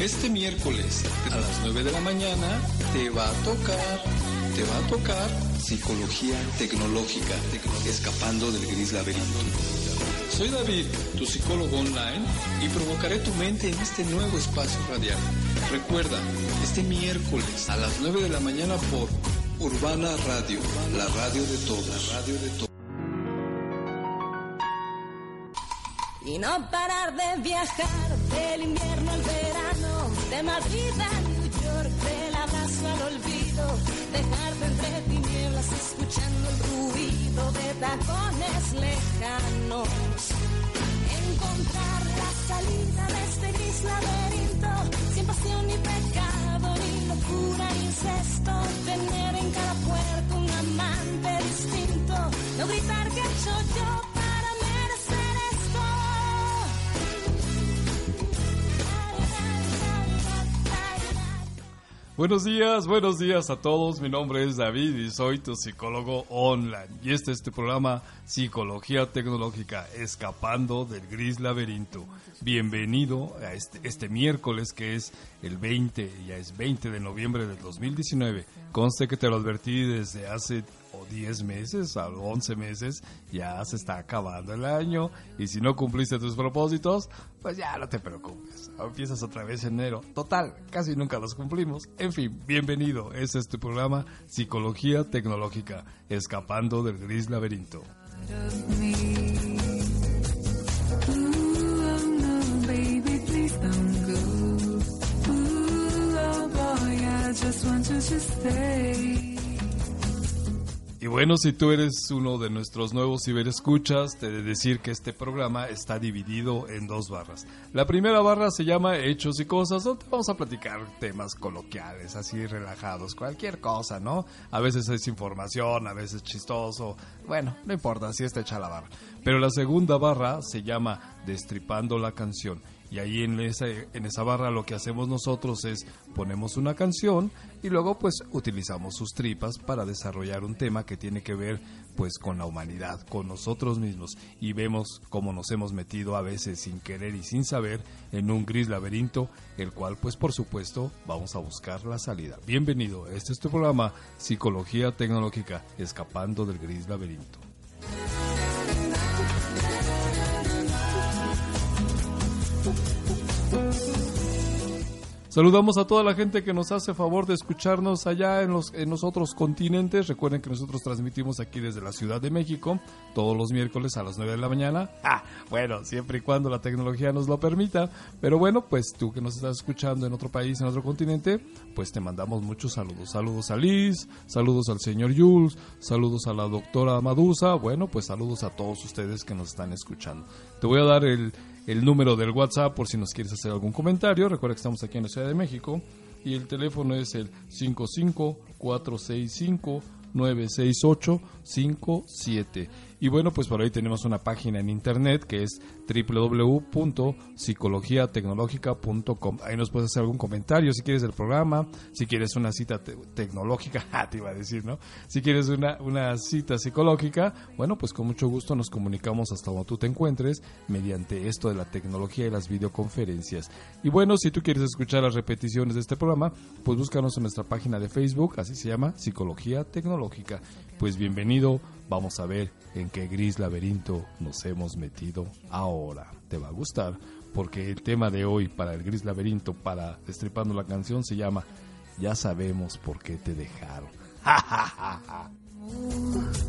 Este miércoles a las 9 de la mañana te va a tocar, te va a tocar psicología tecnológica, escapando del gris laberinto. Soy David, tu psicólogo online, y provocaré tu mente en este nuevo espacio radial. Recuerda, este miércoles a las 9 de la mañana por Urbana Radio, la radio de todos, radio de todos. Y no parar de viajar del invierno al verano, de Madrid a New York, del abrazo al olvido, dejarte entre tinieblas escuchando el ruido de tacones lejanos. Encontrar la salida de este gris laberinto, sin pasión ni pecado, ni locura incesto, tener en cada puerta un amante distinto, no gritar que hecho yo Buenos días, buenos días a todos. Mi nombre es David y soy tu psicólogo online. Y este es tu programa Psicología Tecnológica, escapando del gris laberinto. Bienvenido a este, este miércoles que es el 20, ya es 20 de noviembre del 2019. Conste que te lo advertí desde hace 10 meses, o 11 meses, ya se está acabando el año y si no cumpliste tus propósitos, pues ya no te preocupes. Empiezas otra vez en enero. Total, casi nunca los cumplimos. En fin, bienvenido. Este es tu programa Psicología Tecnológica, escapando del gris laberinto. Y bueno, si tú eres uno de nuestros nuevos ciberescuchas, te de decir que este programa está dividido en dos barras. La primera barra se llama Hechos y Cosas, donde vamos a platicar temas coloquiales, así relajados, cualquier cosa, ¿no? A veces es información, a veces chistoso, bueno, no importa, así está hecha la barra. Pero la segunda barra se llama Destripando la canción. Y ahí en esa, en esa barra lo que hacemos nosotros es ponemos una canción y luego pues utilizamos sus tripas para desarrollar un tema que tiene que ver pues con la humanidad, con nosotros mismos y vemos cómo nos hemos metido a veces sin querer y sin saber en un gris laberinto, el cual pues por supuesto vamos a buscar la salida. Bienvenido, este es tu programa Psicología Tecnológica, escapando del gris laberinto. Saludamos a toda la gente que nos hace favor de escucharnos allá en los, en los otros continentes. Recuerden que nosotros transmitimos aquí desde la Ciudad de México todos los miércoles a las 9 de la mañana. Ah, bueno, siempre y cuando la tecnología nos lo permita. Pero bueno, pues tú que nos estás escuchando en otro país, en otro continente, pues te mandamos muchos saludos. Saludos a Liz, saludos al señor Jules, saludos a la doctora Madusa. Bueno, pues saludos a todos ustedes que nos están escuchando. Te voy a dar el, el número del WhatsApp por si nos quieres hacer algún comentario. Recuerda que estamos aquí en la Ciudad de México y el teléfono es el 55465-96857. Y bueno, pues por ahí tenemos una página en internet que es www.psicologiatecnologica.com. Ahí nos puedes hacer algún comentario si quieres del programa, si quieres una cita te- tecnológica, te iba a decir, ¿no? Si quieres una, una cita psicológica, bueno, pues con mucho gusto nos comunicamos hasta donde tú te encuentres mediante esto de la tecnología y las videoconferencias. Y bueno, si tú quieres escuchar las repeticiones de este programa, pues búscanos en nuestra página de Facebook, así se llama, Psicología Tecnológica. Pues bienvenido, vamos a ver en qué gris laberinto nos hemos metido ahora. Te va a gustar, porque el tema de hoy para el gris laberinto, para Destripando la canción, se llama Ya sabemos por qué te dejaron.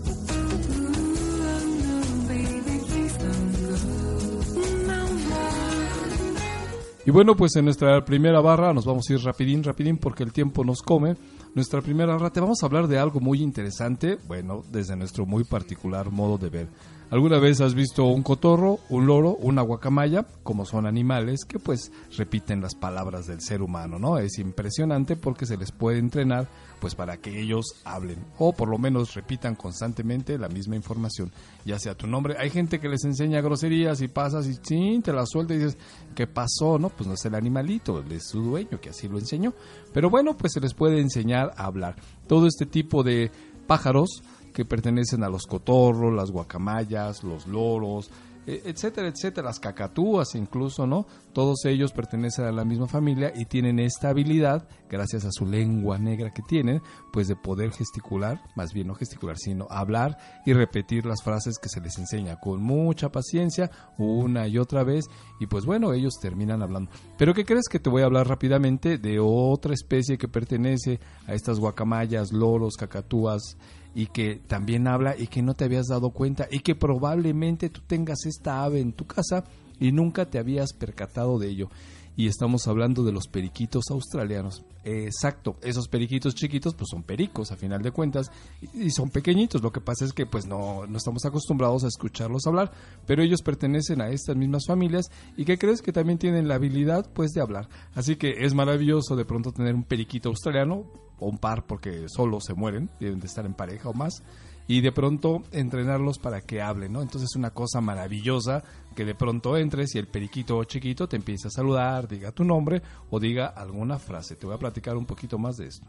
Y bueno, pues en nuestra primera barra nos vamos a ir rapidín, rapidín porque el tiempo nos come. Nuestra primera te vamos a hablar de algo muy interesante, bueno, desde nuestro muy particular modo de ver. ¿Alguna vez has visto un cotorro, un loro, una guacamaya? Como son animales que pues repiten las palabras del ser humano, ¿no? Es impresionante porque se les puede entrenar pues para que ellos hablen o por lo menos repitan constantemente la misma información, ya sea tu nombre. Hay gente que les enseña groserías y pasas y sí, te la suelta y dices, ¿qué pasó? No, pues no es el animalito, es su dueño que así lo enseñó. Pero bueno, pues se les puede enseñar a hablar. Todo este tipo de pájaros que pertenecen a los cotorros, las guacamayas, los loros, etcétera, etcétera, las cacatúas incluso, ¿no? Todos ellos pertenecen a la misma familia y tienen esta habilidad, gracias a su lengua negra que tienen, pues de poder gesticular, más bien no gesticular, sino hablar y repetir las frases que se les enseña con mucha paciencia, una y otra vez, y pues bueno, ellos terminan hablando. Pero ¿qué crees que te voy a hablar rápidamente de otra especie que pertenece a estas guacamayas, loros, cacatúas, y que también habla y que no te habías dado cuenta y que probablemente tú tengas esta ave en tu casa y nunca te habías percatado de ello. Y estamos hablando de los periquitos australianos. Exacto, esos periquitos chiquitos pues son pericos a final de cuentas y son pequeñitos. Lo que pasa es que pues no, no estamos acostumbrados a escucharlos hablar, pero ellos pertenecen a estas mismas familias y que crees que también tienen la habilidad pues de hablar. Así que es maravilloso de pronto tener un periquito australiano o un par porque solo se mueren, deben de estar en pareja o más, y de pronto entrenarlos para que hablen, ¿no? Entonces es una cosa maravillosa que de pronto entres y el periquito chiquito te empieza a saludar, diga tu nombre o diga alguna frase. Te voy a platicar un poquito más de esto.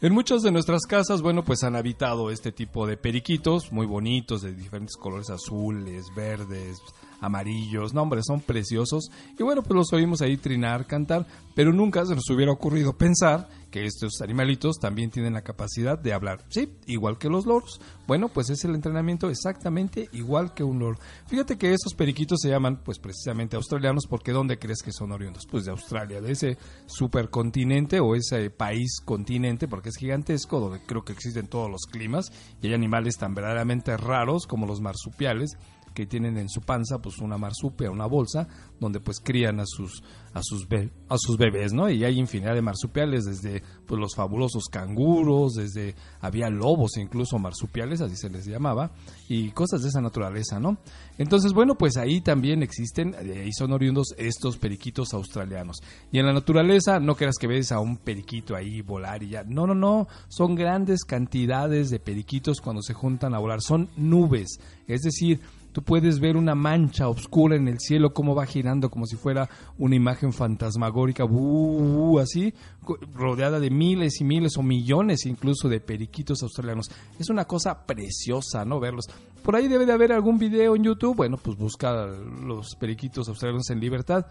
En muchas de nuestras casas, bueno, pues han habitado este tipo de periquitos muy bonitos, de diferentes colores azules, verdes, amarillos, no hombre, son preciosos. Y bueno, pues los oímos ahí trinar, cantar, pero nunca se nos hubiera ocurrido pensar que estos animalitos también tienen la capacidad de hablar. Sí, igual que los loros. Bueno, pues es el entrenamiento exactamente igual que un loro. Fíjate que esos periquitos se llaman pues precisamente australianos porque ¿dónde crees que son oriundos? Pues de Australia, de ese supercontinente o ese país continente porque es gigantesco donde creo que existen todos los climas y hay animales tan verdaderamente raros como los marsupiales que tienen en su panza pues una marsupia, una bolsa donde pues crían a sus a sus a sus bebés, ¿no? Y hay infinidad de marsupiales desde pues los fabulosos canguros, desde había lobos incluso marsupiales, así se les llamaba, y cosas de esa naturaleza, ¿no? Entonces, bueno, pues ahí también existen ahí son oriundos estos periquitos australianos. Y en la naturaleza no creas que ves a un periquito ahí volar y ya. No, no, no, son grandes cantidades de periquitos cuando se juntan a volar, son nubes, es decir, tú puedes ver una mancha oscura en el cielo, como va girando como si fuera una imagen fantasmagórica, así, rodeada de miles y miles o millones incluso de periquitos australianos. Es una cosa preciosa, ¿no? Verlos. Por ahí debe de haber algún video en YouTube, bueno, pues busca los periquitos australianos en libertad.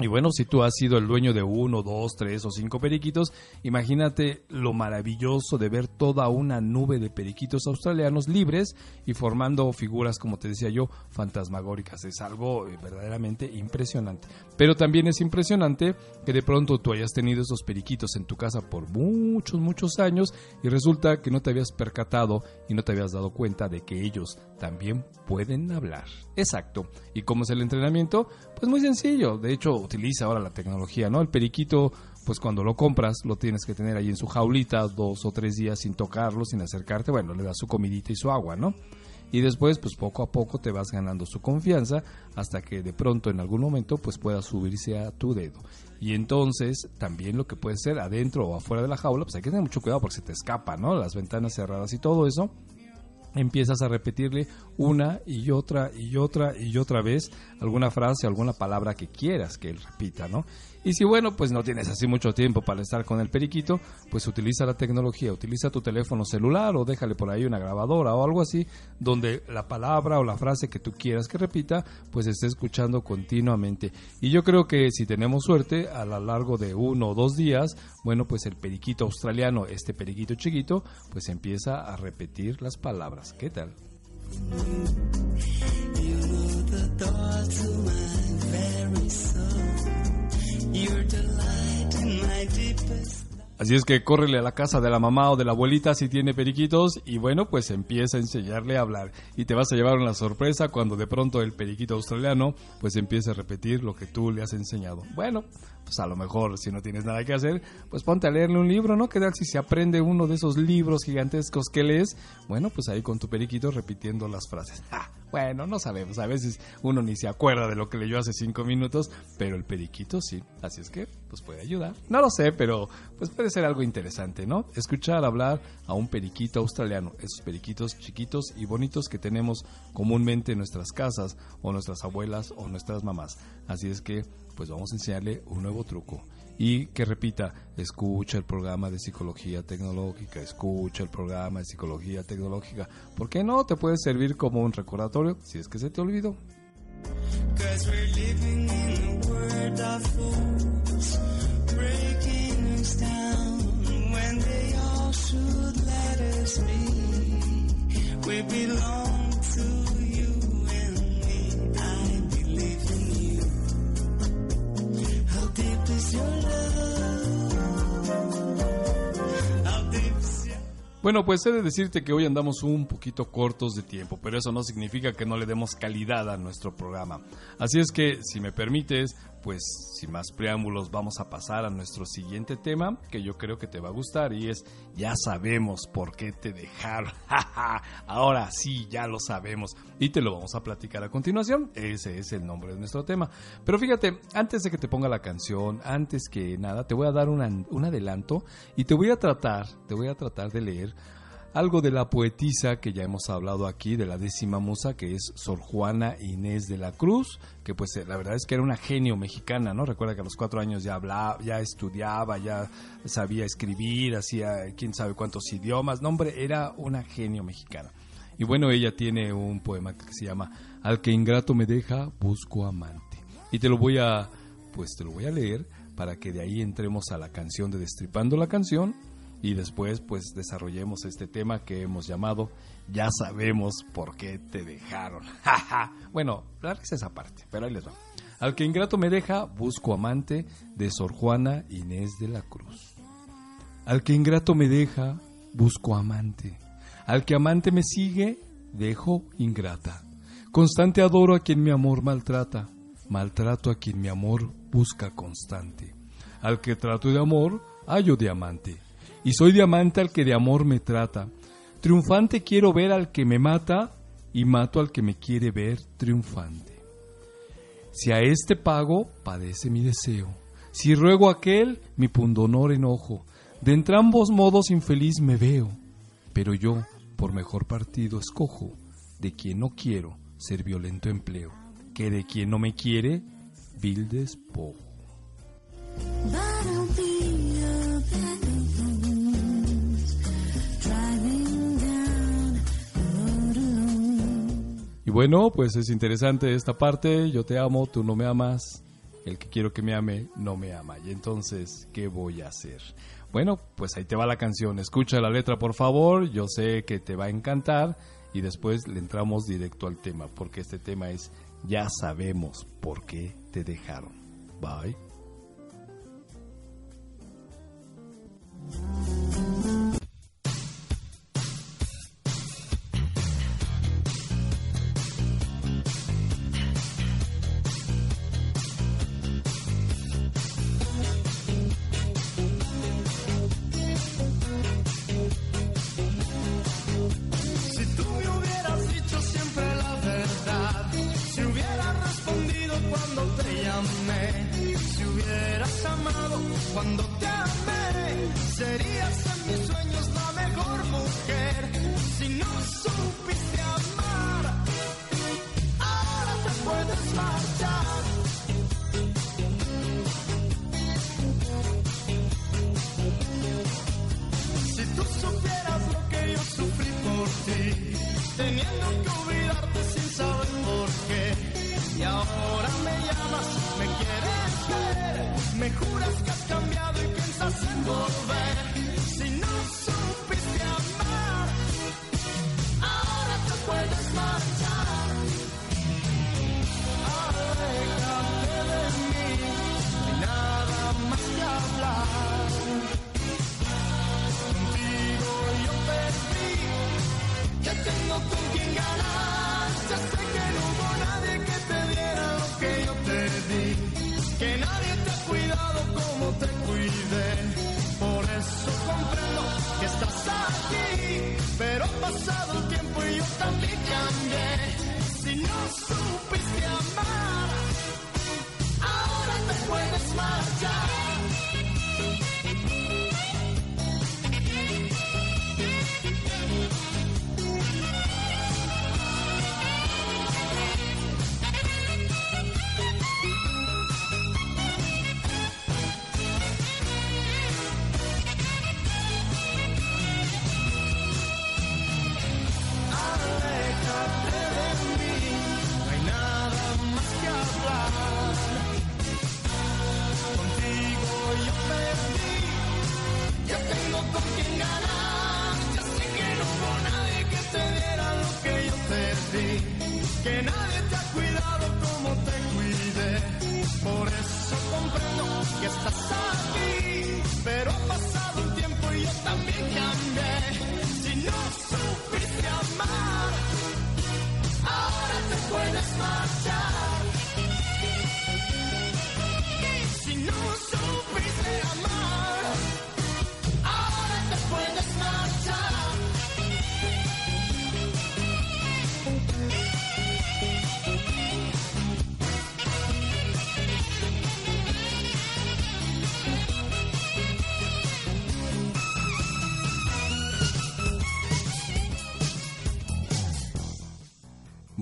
Y bueno, si tú has sido el dueño de uno, dos, tres o cinco periquitos, imagínate lo maravilloso de ver toda una nube de periquitos australianos libres y formando figuras, como te decía yo, fantasmagóricas. Es algo eh, verdaderamente impresionante. Pero también es impresionante que de pronto tú hayas tenido esos periquitos en tu casa por muchos, muchos años y resulta que no te habías percatado y no te habías dado cuenta de que ellos también pueden hablar. Exacto. ¿Y cómo es el entrenamiento? Pues muy sencillo. De hecho, utiliza ahora la tecnología, ¿no? El periquito, pues cuando lo compras, lo tienes que tener ahí en su jaulita dos o tres días sin tocarlo, sin acercarte. Bueno, le das su comidita y su agua, ¿no? Y después, pues poco a poco te vas ganando su confianza hasta que de pronto en algún momento pues pueda subirse a tu dedo. Y entonces también lo que puede ser adentro o afuera de la jaula, pues hay que tener mucho cuidado porque se te escapa, ¿no? Las ventanas cerradas y todo eso empiezas a repetirle una y otra y otra y otra vez alguna frase, alguna palabra que quieras que él repita, ¿no? Y si bueno, pues no tienes así mucho tiempo para estar con el periquito, pues utiliza la tecnología, utiliza tu teléfono celular o déjale por ahí una grabadora o algo así, donde la palabra o la frase que tú quieras que repita, pues esté escuchando continuamente. Y yo creo que si tenemos suerte, a lo largo de uno o dos días, bueno, pues el periquito australiano, este periquito chiquito, pues empieza a repetir las palabras. ¿Qué tal? Así es que córrele a la casa de la mamá o de la abuelita si tiene periquitos y bueno, pues empieza a enseñarle a hablar. Y te vas a llevar una sorpresa cuando de pronto el periquito australiano pues empiece a repetir lo que tú le has enseñado. Bueno, pues a lo mejor si no tienes nada que hacer, pues ponte a leerle un libro, ¿no? Que tal si se aprende uno de esos libros gigantescos que lees? Bueno, pues ahí con tu periquito repitiendo las frases. Bueno, no sabemos, a veces uno ni se acuerda de lo que leyó hace cinco minutos, pero el periquito sí, así es que pues puede ayudar. No lo sé, pero pues puede ser algo interesante, ¿no? Escuchar hablar a un periquito australiano, esos periquitos chiquitos y bonitos que tenemos comúnmente en nuestras casas o nuestras abuelas o nuestras mamás. Así es que pues vamos a enseñarle un nuevo truco y que repita, escucha el programa de psicología tecnológica, escucha el programa de psicología tecnológica. ¿Por qué no? Te puede servir como un recordatorio si es que se te olvidó. Bueno, pues he de decirte que hoy andamos un poquito cortos de tiempo, pero eso no significa que no le demos calidad a nuestro programa. Así es que, si me permites, pues sin más preámbulos vamos a pasar a nuestro siguiente tema que yo creo que te va a gustar y es ya sabemos por qué te dejaron. Ahora sí, ya lo sabemos y te lo vamos a platicar a continuación. Ese es el nombre de nuestro tema. Pero fíjate, antes de que te ponga la canción, antes que nada, te voy a dar un adelanto y te voy a tratar, te voy a tratar de leer algo de la poetisa que ya hemos hablado aquí, de la décima musa, que es Sor Juana Inés de la Cruz, que pues eh, la verdad es que era una genio mexicana, ¿no? Recuerda que a los cuatro años ya hablaba, ya estudiaba, ya sabía escribir, hacía quién sabe cuántos idiomas, no hombre, era una genio mexicana. Y bueno, ella tiene un poema que se llama Al que ingrato me deja, busco amante. Y te lo voy a, pues te lo voy a leer para que de ahí entremos a la canción de Destripando la canción y después pues desarrollemos este tema que hemos llamado Ya sabemos por qué te dejaron. bueno, es esa parte, pero ahí les va. Al que ingrato me deja, busco amante de Sor Juana Inés de la Cruz. Al que ingrato me deja, busco amante. Al que amante me sigue, dejo ingrata. Constante adoro a quien mi amor maltrata. Maltrato a quien mi amor busca constante. Al que trato de amor, hallo de amante y soy diamante al que de amor me trata. Triunfante quiero ver al que me mata y mato al que me quiere ver triunfante. Si a este pago, padece mi deseo. Si ruego a aquel, mi pundonor enojo. De entrambos modos infeliz me veo. Pero yo, por mejor partido, escojo de quien no quiero ser violento empleo, que de quien no me quiere, vil despojo. Y bueno, pues es interesante esta parte, yo te amo, tú no me amas, el que quiero que me ame no me ama. Y entonces, ¿qué voy a hacer? Bueno, pues ahí te va la canción, escucha la letra por favor, yo sé que te va a encantar y después le entramos directo al tema, porque este tema es ya sabemos por qué te dejaron. Bye. Teniendo que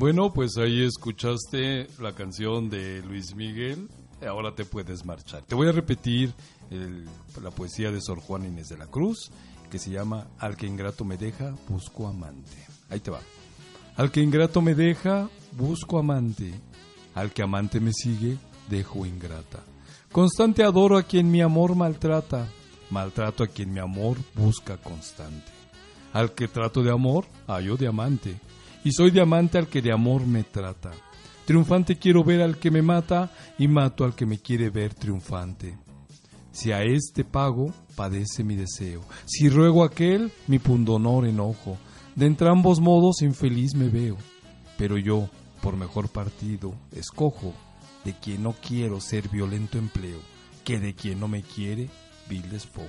Bueno, pues ahí escuchaste la canción de Luis Miguel. Ahora te puedes marchar. Te voy a repetir la poesía de Sor Juana Inés de la Cruz, que se llama Al que ingrato me deja, busco amante. Ahí te va. Al que ingrato me deja, busco amante. Al que amante me sigue, dejo ingrata. Constante adoro a quien mi amor maltrata. Maltrato a quien mi amor busca constante. Al que trato de amor, hallo de amante. Y soy diamante al que de amor me trata. Triunfante quiero ver al que me mata y mato al que me quiere ver triunfante. Si a este pago, padece mi deseo. Si ruego a aquel, mi pundonor enojo. De entrambos modos infeliz me veo. Pero yo, por mejor partido, escojo de quien no quiero ser violento empleo, que de quien no me quiere, vil despojo.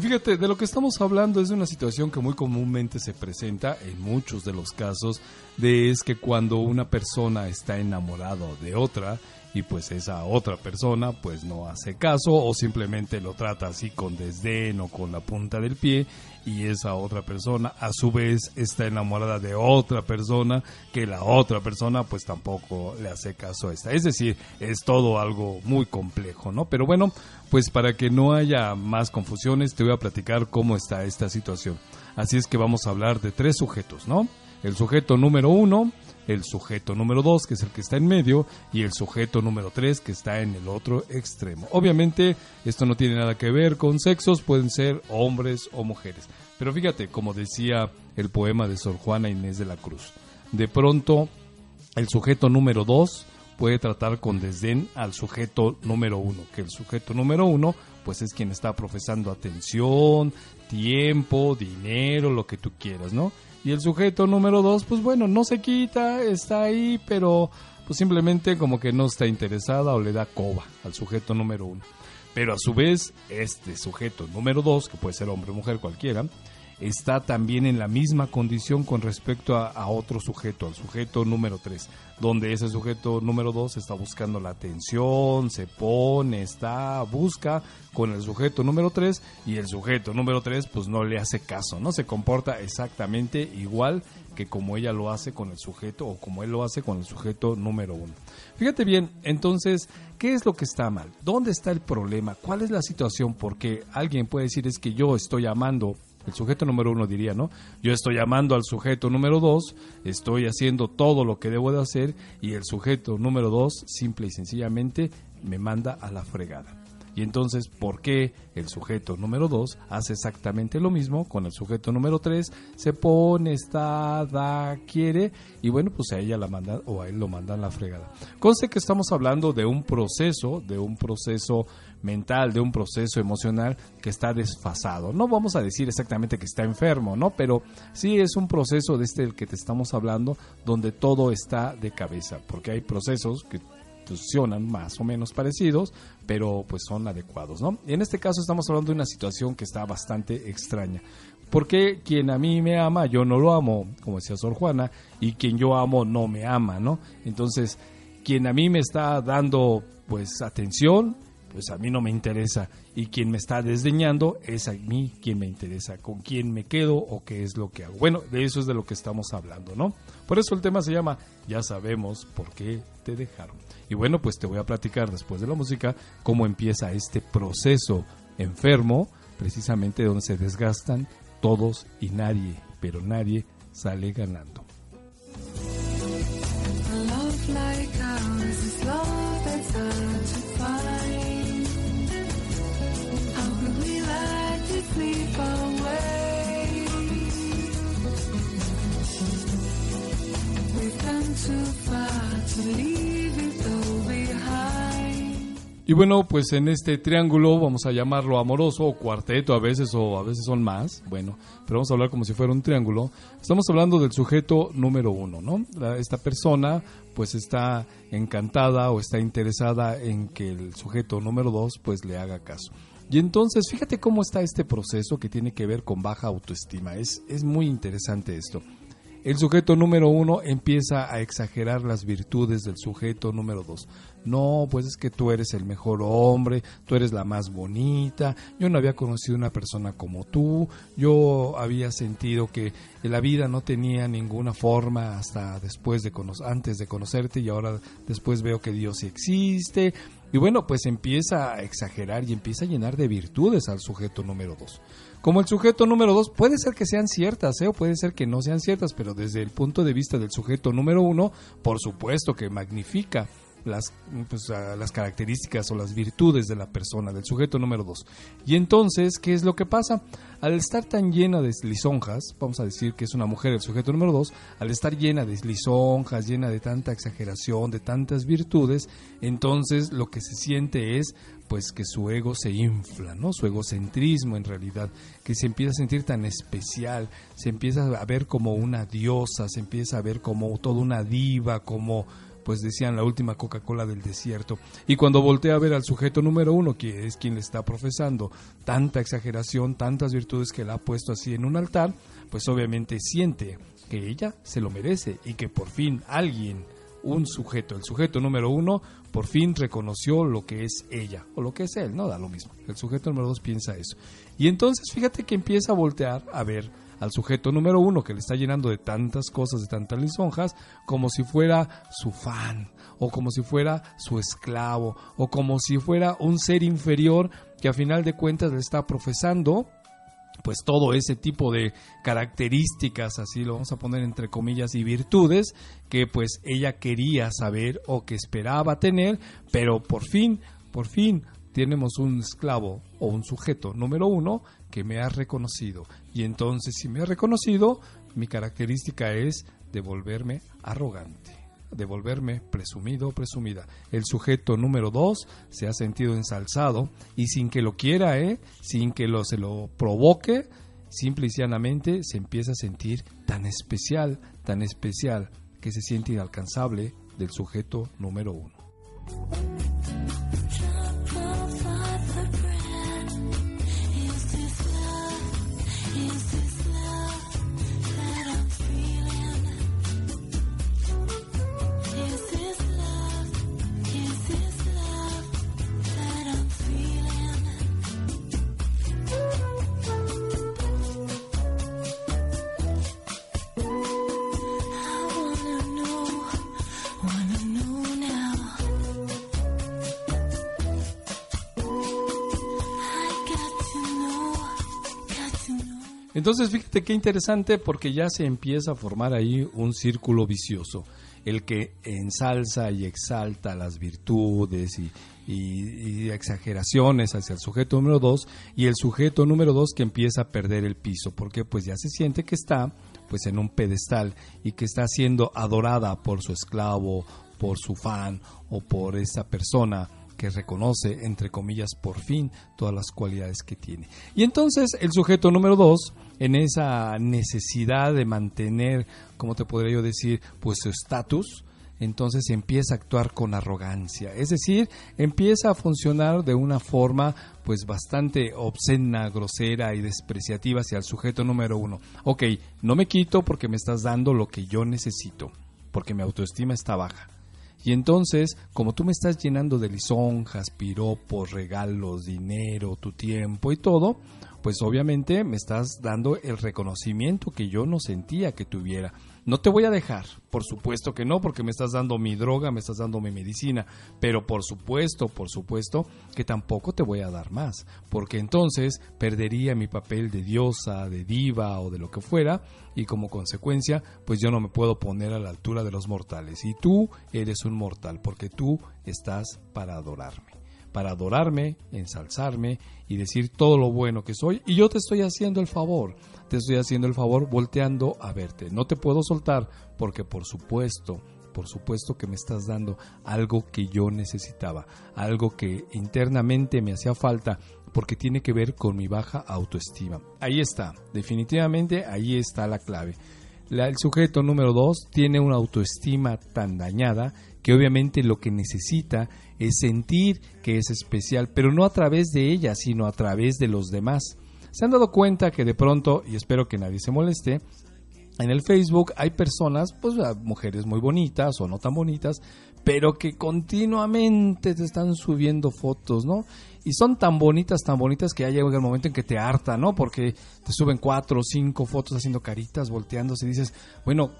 Fíjate, de lo que estamos hablando es de una situación que muy comúnmente se presenta en muchos de los casos, de es que cuando una persona está enamorado de otra y pues esa otra persona pues no hace caso o simplemente lo trata así con desdén o con la punta del pie y esa otra persona a su vez está enamorada de otra persona que la otra persona pues tampoco le hace caso a esta. Es decir, es todo algo muy complejo, ¿no? Pero bueno, pues para que no haya más confusiones te voy a platicar cómo está esta situación. Así es que vamos a hablar de tres sujetos, ¿no? El sujeto número uno, el sujeto número dos, que es el que está en medio, y el sujeto número tres, que está en el otro extremo. Obviamente, esto no tiene nada que ver con sexos, pueden ser hombres o mujeres. Pero fíjate, como decía el poema de Sor Juana Inés de la Cruz, de pronto el sujeto número dos puede tratar con desdén al sujeto número uno, que el sujeto número uno pues es quien está profesando atención, tiempo, dinero, lo que tú quieras, ¿no? Y el sujeto número dos, pues bueno, no se quita, está ahí, pero pues simplemente como que no está interesada o le da coba al sujeto número uno. Pero a su vez, este sujeto número dos, que puede ser hombre o mujer cualquiera, está también en la misma condición con respecto a, otro sujeto, al sujeto número 3, donde ese sujeto número 2 está buscando la atención, se pone, está, busca con el sujeto número 3 y el sujeto número 3 pues no le hace caso, no se comporta exactamente igual que como ella lo hace con el sujeto o como él lo hace con el sujeto número 1. Fíjate bien, entonces, ¿qué es lo que está mal? ¿Dónde está el problema? ¿Cuál es la situación? Porque alguien puede decir es que yo estoy amando el sujeto número uno diría, ¿no? Yo estoy llamando al sujeto número dos, estoy haciendo todo lo que debo de hacer y el sujeto número dos simple y sencillamente me manda a la fregada. Y entonces, ¿por qué el sujeto número 2 hace exactamente lo mismo con el sujeto número 3? Se pone, está, da, quiere y bueno, pues a ella la manda o a él lo mandan la fregada. Conste que estamos hablando de un proceso, de un proceso mental, de un proceso emocional que está desfasado. No vamos a decir exactamente que está enfermo, ¿no? Pero sí es un proceso de este del que te estamos hablando donde todo está de cabeza, porque hay procesos que funcionan más o menos parecidos, pero pues son adecuados, ¿no? En este caso estamos hablando de una situación que está bastante extraña. Porque quien a mí me ama, yo no lo amo, como decía Sor Juana, y quien yo amo no me ama, ¿no? Entonces, quien a mí me está dando pues atención, pues a mí no me interesa. Y quien me está desdeñando es a mí quien me interesa, con quién me quedo o qué es lo que hago. Bueno, de eso es de lo que estamos hablando, ¿no? Por eso el tema se llama Ya sabemos por qué te dejaron. Y bueno, pues te voy a platicar después de la música cómo empieza este proceso enfermo, precisamente donde se desgastan todos y nadie, pero nadie sale ganando. Y bueno, pues en este triángulo vamos a llamarlo amoroso o cuarteto a veces o a veces son más, bueno, pero vamos a hablar como si fuera un triángulo. Estamos hablando del sujeto número uno, ¿no? Esta persona pues está encantada o está interesada en que el sujeto número dos pues le haga caso. Y entonces fíjate cómo está este proceso que tiene que ver con baja autoestima. Es, es muy interesante esto. El sujeto número uno empieza a exagerar las virtudes del sujeto número dos. No, pues es que tú eres el mejor hombre, tú eres la más bonita, yo no había conocido una persona como tú, yo había sentido que la vida no tenía ninguna forma hasta después de antes de conocerte y ahora después veo que Dios sí existe. Y bueno, pues empieza a exagerar y empieza a llenar de virtudes al sujeto número dos. Como el sujeto número dos, puede ser que sean ciertas, ¿eh? o puede ser que no sean ciertas, pero desde el punto de vista del sujeto número uno, por supuesto que magnifica las, pues, las características o las virtudes de la persona, del sujeto número dos. Y entonces, ¿qué es lo que pasa? Al estar tan llena de lisonjas, vamos a decir que es una mujer el sujeto número dos, al estar llena de lisonjas, llena de tanta exageración, de tantas virtudes, entonces lo que se siente es pues que su ego se infla, ¿no? Su egocentrismo en realidad, que se empieza a sentir tan especial, se empieza a ver como una diosa, se empieza a ver como toda una diva, como pues decían la última Coca-Cola del desierto. Y cuando voltea a ver al sujeto número uno, que es quien le está profesando tanta exageración, tantas virtudes que la ha puesto así en un altar, pues obviamente siente que ella se lo merece y que por fin alguien un sujeto, el sujeto número uno, por fin reconoció lo que es ella o lo que es él, no da lo mismo. El sujeto número dos piensa eso. Y entonces fíjate que empieza a voltear a ver al sujeto número uno que le está llenando de tantas cosas, de tantas lisonjas, como si fuera su fan, o como si fuera su esclavo, o como si fuera un ser inferior que a final de cuentas le está profesando pues todo ese tipo de características, así lo vamos a poner entre comillas, y virtudes que pues ella quería saber o que esperaba tener, pero por fin, por fin tenemos un esclavo o un sujeto número uno que me ha reconocido. Y entonces si me ha reconocido, mi característica es de volverme arrogante de volverme presumido o presumida. El sujeto número dos se ha sentido ensalzado y sin que lo quiera, ¿eh? sin que lo, se lo provoque, simple y llanamente se empieza a sentir tan especial, tan especial, que se siente inalcanzable del sujeto número uno. Entonces, fíjate qué interesante porque ya se empieza a formar ahí un círculo vicioso. el que ensalza y exalta las virtudes y, y- exageraciones hacia el sujeto número dos y el sujeto número dos que empieza a perder el piso porque pues ya se siente que está pues en un pedestal y que está siendo adorada por su esclavo, por su fan o por esa persona que reconoce, entre comillas, por fin todas las cualidades que tiene. Y entonces el sujeto número dos, en esa necesidad de mantener, como te podría yo decir, pues su estatus, entonces empieza a actuar con arrogancia, es decir, empieza a funcionar de una forma pues bastante obscena, grosera y despreciativa hacia el sujeto número uno. Ok, no me quito porque me estás dando lo que yo necesito, porque mi autoestima está baja. Y entonces, como tú me estás llenando de lisonjas, piropos, regalos, dinero, tu tiempo y todo, pues obviamente me estás dando el reconocimiento que yo no sentía que tuviera. No te voy a dejar, por supuesto que no, porque me estás dando mi droga, me estás dando mi medicina, pero por supuesto, por supuesto que tampoco te voy a dar más, porque entonces perdería mi papel de diosa, de diva o de lo que fuera, y como consecuencia, pues yo no me puedo poner a la altura de los mortales. Y tú eres un mortal, porque tú estás para adorarme para adorarme, ensalzarme y decir todo lo bueno que soy. Y yo te estoy haciendo el favor, te estoy haciendo el favor volteando a verte. No te puedo soltar porque por supuesto, por supuesto que me estás dando algo que yo necesitaba, algo que internamente me hacía falta porque tiene que ver con mi baja autoestima. Ahí está, definitivamente ahí está la clave. La- el sujeto número dos tiene una autoestima tan dañada que obviamente lo que necesita es sentir que es especial, pero no a través de ella, sino a través de los demás. ¿Se han dado cuenta que de pronto, y espero que nadie se moleste, en el Facebook hay personas, pues a- mujeres muy bonitas o no tan bonitas, pero que continuamente te están subiendo fotos, ¿no? Y son tan bonitas, tan bonitas que ya llega el momento en que te harta, ¿no? Porque te suben cuatro o cinco fotos haciendo caritas, volteándose y dices, bueno,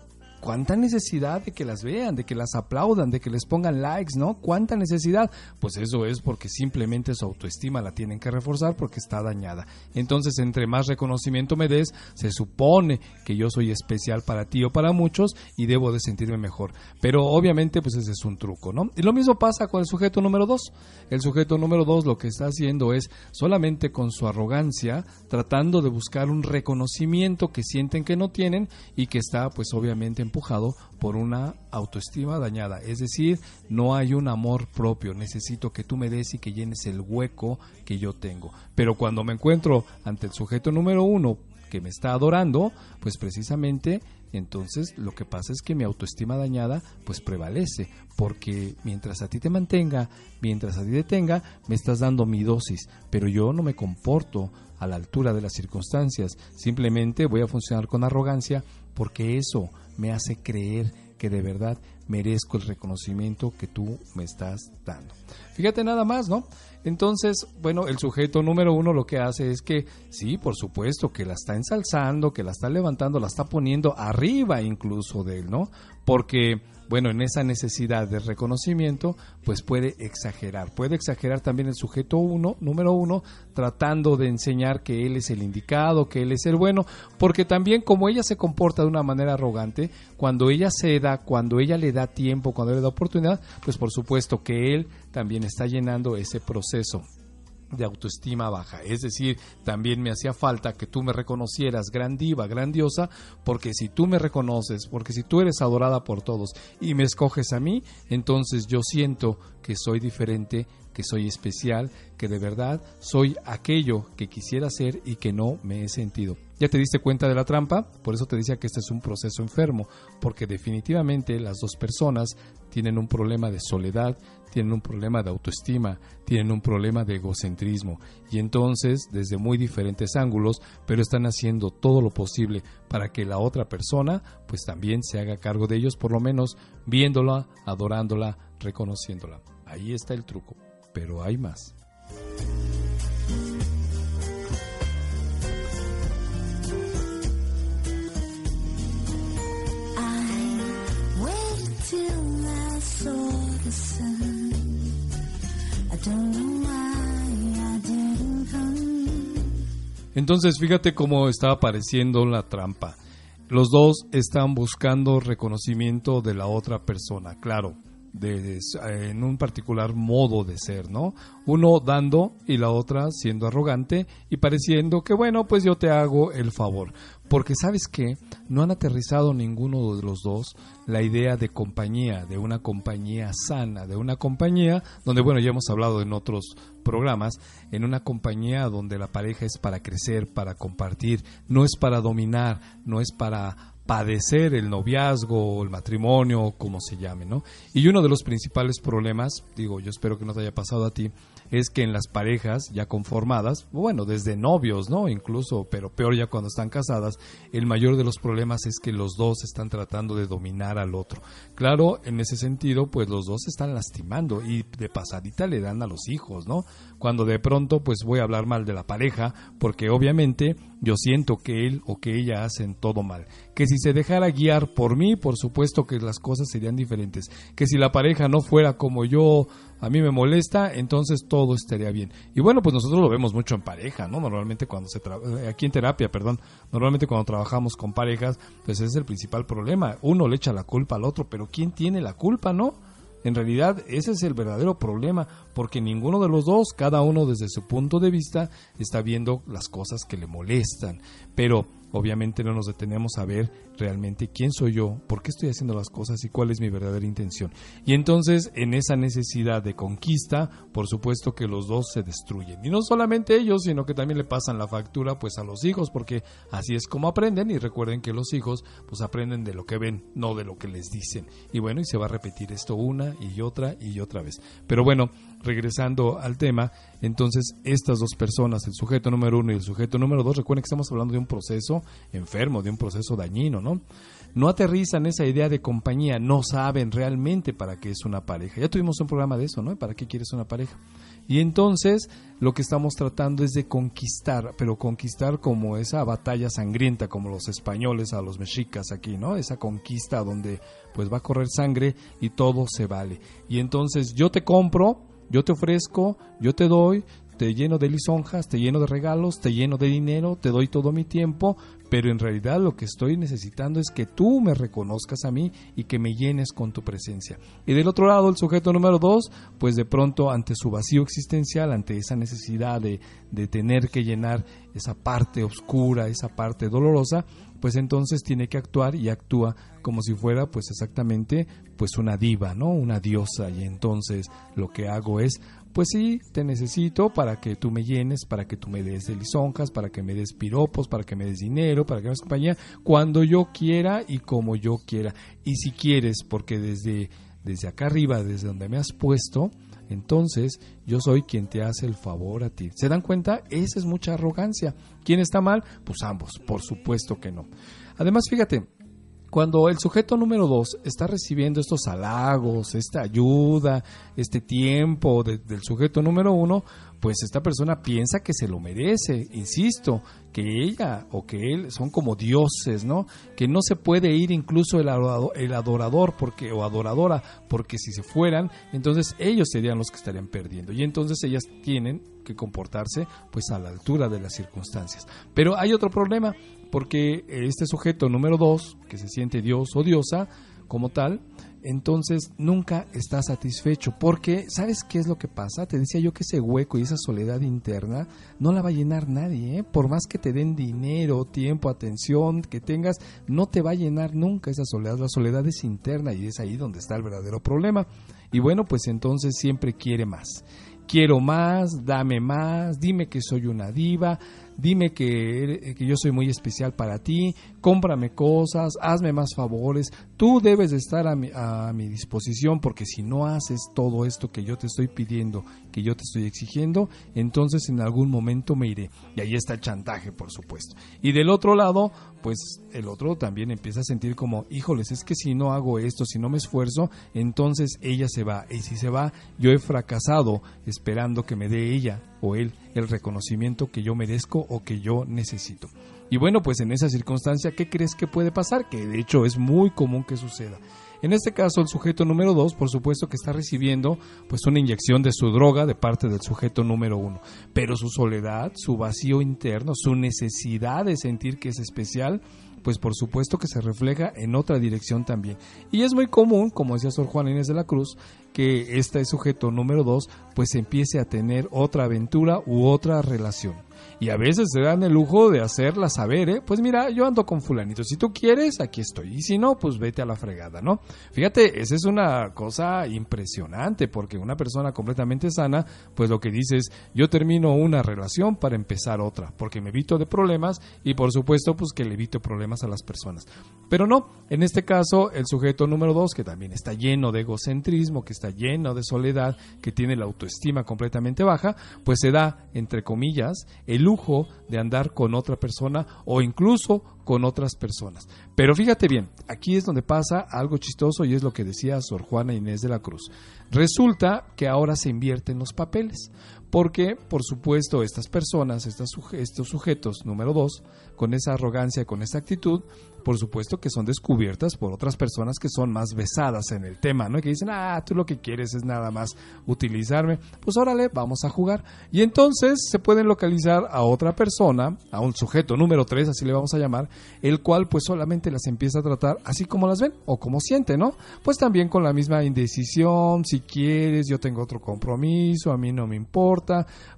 ¿cuánta necesidad de que las vean, de que las aplaudan, de que les pongan likes, ¿no? ¿Cuánta necesidad? Pues eso es porque simplemente su autoestima la tienen que reforzar porque está dañada. Entonces, entre más reconocimiento me des, se supone que yo soy especial para ti o para muchos y debo de sentirme mejor. Pero obviamente, pues ese es un truco, ¿no? Y lo mismo pasa con el sujeto número dos. El sujeto número dos lo que está haciendo es solamente con su arrogancia tratando de buscar un reconocimiento que sienten que no tienen y que está pues obviamente empujado por una autoestima dañada. Es decir, no hay un amor propio. Necesito que tú me des y que llenes el hueco que yo tengo. Pero cuando me encuentro ante el sujeto número uno que me está adorando, pues precisamente entonces lo que pasa es que mi autoestima dañada pues prevalece, porque mientras a ti te mantenga, mientras a ti te tenga, me estás dando mi dosis, pero yo no me comporto a la altura de las circunstancias, simplemente voy a funcionar con arrogancia porque eso me hace creer que de verdad merezco el reconocimiento que tú me estás dando. Fíjate nada más, ¿no? Entonces, bueno, el sujeto número uno lo que hace es que, sí, por supuesto, que la está ensalzando, que la está levantando, la está poniendo arriba incluso de él, ¿no? Porque, bueno, en esa necesidad de reconocimiento, pues puede exagerar. Puede exagerar también el sujeto uno, número uno, tratando de enseñar que él es el indicado, que él es el bueno, porque también como ella se comporta de una manera arrogante, cuando ella se da, cuando ella le da tiempo, cuando le da oportunidad, pues por supuesto que él también está llenando ese proceso de autoestima baja. Es decir, también me hacía falta que tú me reconocieras gran diva, grandiosa, porque si tú me reconoces, porque si tú eres adorada por todos y me escoges a mí, entonces yo siento que soy diferente, que soy especial, que de verdad soy aquello que quisiera ser y que no me he sentido. ¿Ya te diste cuenta de la trampa? Por eso te decía que este es un proceso enfermo, porque definitivamente las dos personas tienen un problema de soledad, tienen un problema de autoestima, tienen un problema de egocentrismo y entonces desde muy diferentes ángulos, pero están haciendo todo lo posible para que la otra persona pues también se haga cargo de ellos, por lo menos viéndola, adorándola, reconociéndola. Ahí está el truco, pero hay más. Entonces fíjate cómo está apareciendo la trampa. los dos están buscando reconocimiento de la otra persona, claro, de, en un particular modo de ser, ¿no? Uno dando y la otra siendo arrogante y pareciendo que, bueno, pues yo te hago el favor. Porque sabes que no han aterrizado ninguno de los dos la idea de compañía, de una compañía sana, de una compañía donde, bueno, ya hemos hablado en otros programas, en una compañía donde la pareja es para crecer, para compartir, no es para dominar, no es para padecer el noviazgo o el matrimonio, como se llame, ¿no? Y uno de los principales problemas, digo, yo espero que no te haya pasado a ti, es que en las parejas ya conformadas, bueno, desde novios, ¿no? Incluso, pero peor ya cuando están casadas, el mayor de los problemas es que los dos están tratando de dominar al otro. Claro, en ese sentido, pues los dos se están lastimando y de pasadita le dan a los hijos, ¿no? Cuando de pronto, pues voy a hablar mal de la pareja, porque obviamente yo siento que él o que ella hacen todo mal. Que si se dejara guiar por mí, por supuesto que las cosas serían diferentes. Que si la pareja no fuera como yo, a mí me molesta, entonces todo estaría bien. Y bueno, pues nosotros lo vemos mucho en pareja, ¿no? Normalmente cuando se tra- aquí en terapia, perdón, normalmente cuando trabajamos con parejas, pues ese es el principal problema. Uno le echa la culpa al otro, pero ¿quién tiene la culpa, no? En realidad ese es el verdadero problema, porque ninguno de los dos, cada uno desde su punto de vista, está viendo las cosas que le molestan. Pero obviamente no nos detenemos a ver realmente quién soy yo, por qué estoy haciendo las cosas y cuál es mi verdadera intención. Y entonces en esa necesidad de conquista, por supuesto que los dos se destruyen. Y no solamente ellos, sino que también le pasan la factura pues a los hijos, porque así es como aprenden y recuerden que los hijos pues aprenden de lo que ven, no de lo que les dicen. Y bueno, y se va a repetir esto una y otra y otra vez. Pero bueno, regresando al tema, entonces estas dos personas, el sujeto número uno y el sujeto número dos, recuerden que estamos hablando de un proceso enfermo, de un proceso dañino, ¿no? No aterrizan esa idea de compañía, no saben realmente para qué es una pareja. Ya tuvimos un programa de eso, ¿no? ¿Para qué quieres una pareja? Y entonces lo que estamos tratando es de conquistar, pero conquistar como esa batalla sangrienta, como los españoles a los mexicas aquí, ¿no? Esa conquista donde pues va a correr sangre y todo se vale. Y entonces yo te compro, yo te ofrezco, yo te doy, te lleno de lisonjas, te lleno de regalos, te lleno de dinero, te doy todo mi tiempo, pero en realidad lo que estoy necesitando es que tú me reconozcas a mí y que me llenes con tu presencia. Y del otro lado, el sujeto número dos, pues de pronto ante su vacío existencial, ante esa necesidad de, de tener que llenar esa parte oscura, esa parte dolorosa, pues entonces tiene que actuar y actúa como si fuera pues exactamente pues una diva, ¿no? Una diosa y entonces lo que hago es pues sí, te necesito para que tú me llenes, para que tú me des de lisonjas, para que me des piropos, para que me des dinero, para que me des compañía, cuando yo quiera y como yo quiera. Y si quieres, porque desde, desde acá arriba, desde donde me has puesto, entonces yo soy quien te hace el favor a ti. ¿Se dan cuenta? Esa es mucha arrogancia. ¿Quién está mal? Pues ambos, por supuesto que no. Además, fíjate, cuando el sujeto número dos está recibiendo estos halagos, esta ayuda, este tiempo de- del sujeto número uno, pues esta persona piensa que se lo merece, insisto, que ella o que él son como dioses, ¿no? Que no se puede ir incluso el adorado- el adorador porque o adoradora, porque si se fueran, entonces ellos serían los que estarían perdiendo y entonces ellas tienen que comportarse pues a la altura de las circunstancias. Pero hay otro problema, porque este sujeto número dos, que se siente dios o diosa como tal, entonces nunca está satisfecho, porque ¿sabes qué es lo que pasa? Te decía yo que ese hueco y esa soledad interna no la va a llenar nadie, ¿eh? por más que te den dinero, tiempo, atención, que tengas, no te va a llenar nunca esa soledad, la soledad es interna y es ahí donde está el verdadero problema. Y bueno, pues entonces siempre quiere más. Quiero más, dame más, dime que soy una diva, dime que, que yo soy muy especial para ti, cómprame cosas, hazme más favores, tú debes de estar a mi, a mi disposición porque si no haces todo esto que yo te estoy pidiendo, que yo te estoy exigiendo, entonces en algún momento me iré. Y ahí está el chantaje, por supuesto. Y del otro lado, pues el otro también empieza a sentir como, híjoles, es que si no hago esto, si no me esfuerzo, entonces ella se va. Y si se va, yo he fracasado esperando que me dé ella o él el reconocimiento que yo merezco o que yo necesito. Y bueno, pues en esa circunstancia, ¿qué crees que puede pasar? Que de hecho es muy común que suceda. En este caso, el sujeto número dos, por supuesto que está recibiendo pues una inyección de su droga de parte del sujeto número uno. Pero su soledad, su vacío interno, su necesidad de sentir que es especial, pues por supuesto que se refleja en otra dirección también. Y es muy común, como decía Sor Juan Inés de la Cruz, que este sujeto número 2 pues empiece a tener otra aventura u otra relación. Y a veces se dan el lujo de hacerla saber, ¿eh? Pues mira, yo ando con fulanito. Si tú quieres, aquí estoy. Y si no, pues vete a la fregada, ¿no? Fíjate, esa es una cosa impresionante porque una persona completamente sana, pues lo que dice es, yo termino una relación para empezar otra, porque me evito de problemas y por supuesto, pues que le evito problemas a las personas. Pero no, en este caso, el sujeto número dos, que también está lleno de egocentrismo, que está lleno de soledad, que tiene la autoestima completamente baja, pues se da, entre comillas, el lujo de andar con otra persona o incluso con otras personas. Pero fíjate bien, aquí es donde pasa algo chistoso y es lo que decía Sor Juana Inés de la Cruz. Resulta que ahora se invierten los papeles, porque por supuesto estas personas, estos sujetos número dos, con esa arrogancia, con esa actitud, por supuesto que son descubiertas por otras personas que son más besadas en el tema, ¿no? Y que dicen, ah, tú lo que quieres es nada más utilizarme, pues órale, vamos a jugar. Y entonces se pueden localizar a otra persona, a un sujeto número 3, así le vamos a llamar, el cual pues solamente las empieza a tratar así como las ven o como siente, ¿no? Pues también con la misma indecisión, si quieres, yo tengo otro compromiso, a mí no me importa,